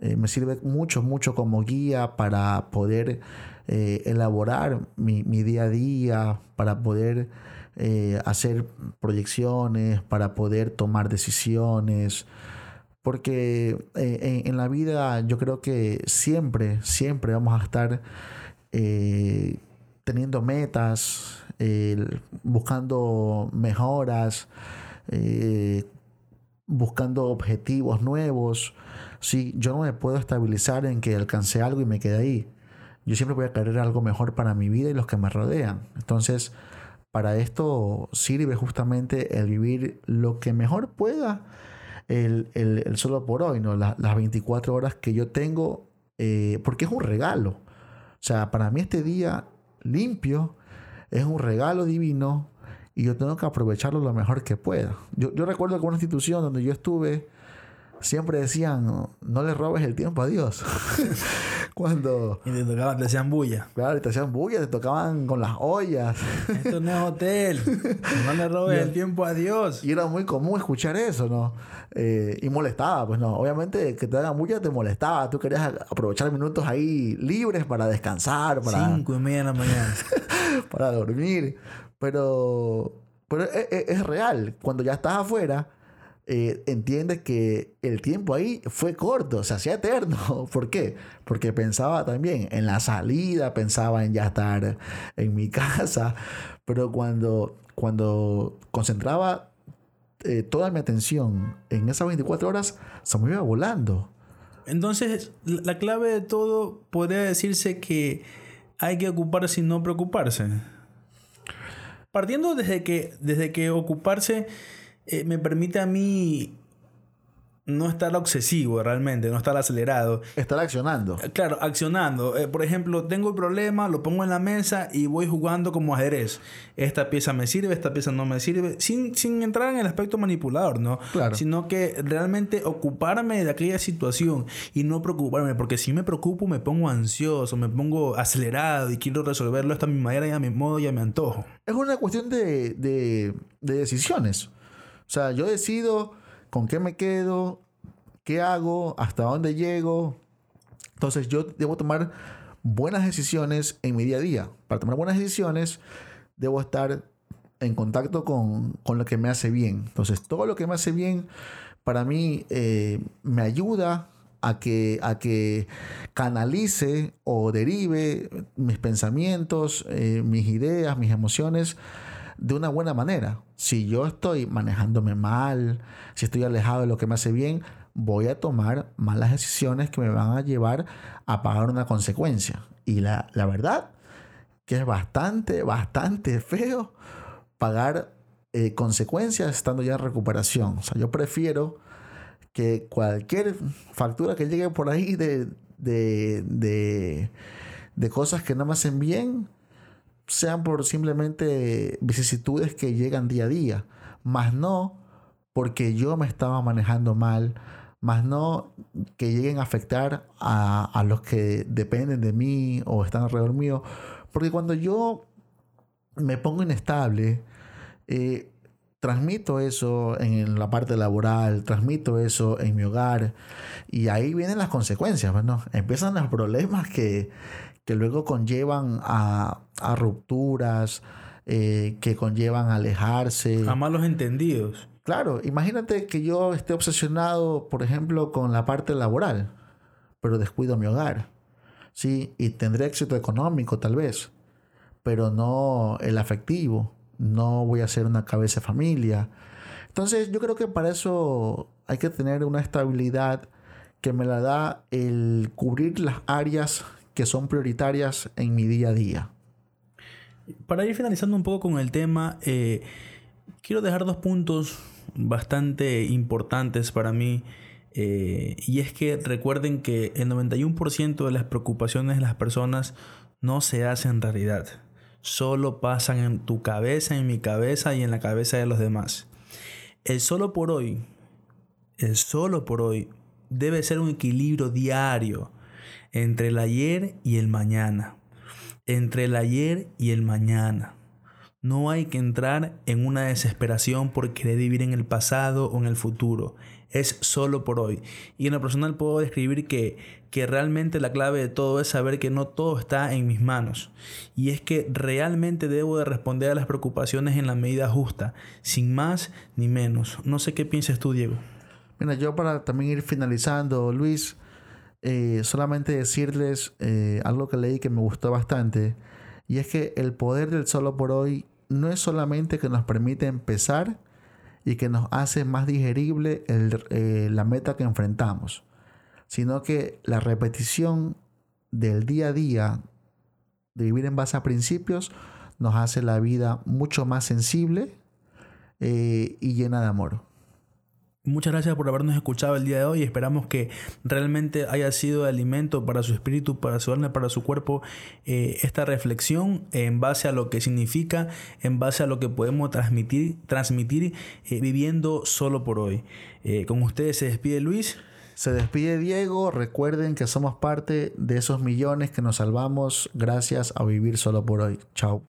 eh, me sirve mucho, mucho como guía para poder eh, elaborar mi, mi, día a día, para poder hacer proyecciones, para poder tomar decisiones. Porque en, en, la vida yo creo que siempre, siempre vamos a estar teniendo metas, buscando mejoras, eh, buscando objetivos nuevos. Sí, yo no me puedo estabilizar en que alcance algo y me quede ahí. Yo siempre voy a querer algo mejor para mi vida y los que me rodean. Entonces, para esto sirve justamente el vivir lo que mejor pueda el, solo por hoy, ¿no? las 24 horas que yo tengo, eh, porque es un regalo. O sea, para mí este día limpio es un regalo divino y yo tengo que aprovecharlo lo mejor que pueda. Yo, yo recuerdo que una institución donde yo estuve, siempre decían, no le robes el tiempo a Dios. Cuando... Y te tocaban, te hacían bulla. Claro, te hacían bulla, te tocaban con las ollas. Esto no es hotel. No le robes el tiempo a Dios. Y era muy común escuchar eso, ¿no? Eh, y molestaba, pues no. Obviamente que te hagan bulla te molestaba. Tú querías aprovechar minutos ahí libres para descansar, para... Cinco y media de la mañana. para dormir. Pero, pero es, es real. Cuando ya estás afuera eh, entiende que el tiempo ahí fue corto, se hacía eterno. ¿Por qué? Porque pensaba también en la salida, pensaba en ya estar en mi casa, pero cuando, cuando concentraba eh, toda mi atención en esas 24 horas, se me iba volando. Entonces, la clave de todo podría decirse que hay que ocuparse y no preocuparse. Partiendo desde que, desde que ocuparse eh, me permite a mí no estar obsesivo realmente, no estar acelerado. Estar accionando. Eh, claro, accionando. Eh, por ejemplo, tengo el problema, lo pongo en la mesa y voy jugando como ajedrez. Esta pieza me sirve, esta pieza no me sirve, sin, sin entrar en el aspecto manipulador, ¿no? Claro. Sino que realmente ocuparme de aquella situación y no preocuparme, porque si me preocupo me pongo ansioso, me pongo acelerado y quiero resolverlo hasta mi manera y a mi modo y a mi antojo. Es una cuestión de, de, de decisiones. O sea, yo decido con qué me quedo, qué hago, hasta dónde llego. Entonces yo debo tomar buenas decisiones en mi día a día. Para tomar buenas decisiones, debo estar en contacto con, lo que me hace bien. Entonces, todo lo que me hace bien, para mí, eh, me ayuda a que, a que canalice o derive mis pensamientos, eh, mis ideas, mis emociones de una buena manera. Si yo estoy manejándome mal, si estoy alejado de lo que me hace bien, voy a tomar malas decisiones que me van a llevar a pagar una consecuencia. Y la, verdad que es bastante, bastante feo pagar eh, consecuencias estando ya en recuperación. O sea, yo prefiero que cualquier factura que llegue por ahí de, de, de, de cosas que no me hacen bien, sean por simplemente vicisitudes que llegan día a día, más no porque yo me estaba manejando mal, más no que lleguen a afectar a, los que dependen de mí o están alrededor mío, porque cuando yo me pongo inestable, eh, transmito eso en la parte laboral, transmito eso en mi hogar y ahí vienen las consecuencias, bueno, empiezan los problemas que, que luego conllevan a, rupturas, eh, que conllevan a alejarse. A malos entendidos. Claro, imagínate que yo esté obsesionado, por ejemplo, con la parte laboral, pero descuido mi hogar. Sí, y tendré éxito económico tal vez, pero no el afectivo. No voy a ser una cabeza de familia. Entonces, yo creo que para eso hay que tener una estabilidad que me la da el cubrir las áreas que son prioritarias en mi día a día. Para ir finalizando un poco con el tema, eh, quiero dejar dos puntos bastante importantes para mí. Eh, y es que recuerden que el 91% de las preocupaciones de las personas no se hacen realidad. Solo pasan en tu cabeza, en mi cabeza y en la cabeza de los demás. El solo por hoy el solo por hoy, debe ser un equilibrio diario entre el ayer y el mañana. Entre el ayer y el mañana. No hay que entrar en una desesperación por querer vivir en el pasado o en el futuro. Es solo por hoy. Y en lo personal puedo describir que, que realmente la clave de todo es saber que no todo está en mis manos. Y es que realmente debo de responder a las preocupaciones en la medida justa, sin más ni menos. No sé qué piensas tú, Diego. Mira, yo para también ir finalizando, Luis, eh, solamente decirles eh, algo que leí que me gustó bastante. Y es que el poder del solo por hoy no es solamente que nos permite empezar y que nos hace más digerible eh, la meta que enfrentamos, sino que la repetición del día a día de vivir en base a principios nos hace la vida mucho más sensible y llena de amor. Muchas gracias por habernos escuchado el día de hoy. Esperamos que realmente haya sido de alimento para su espíritu, para su alma, para su cuerpo, eh, esta reflexión en base a lo que significa, en base a lo que podemos transmitir, transmitir eh, viviendo solo por hoy. Eh, con ustedes se despide Luis. Se despide Diego. Recuerden que somos parte de esos millones que nos salvamos gracias a vivir solo por hoy. Chao.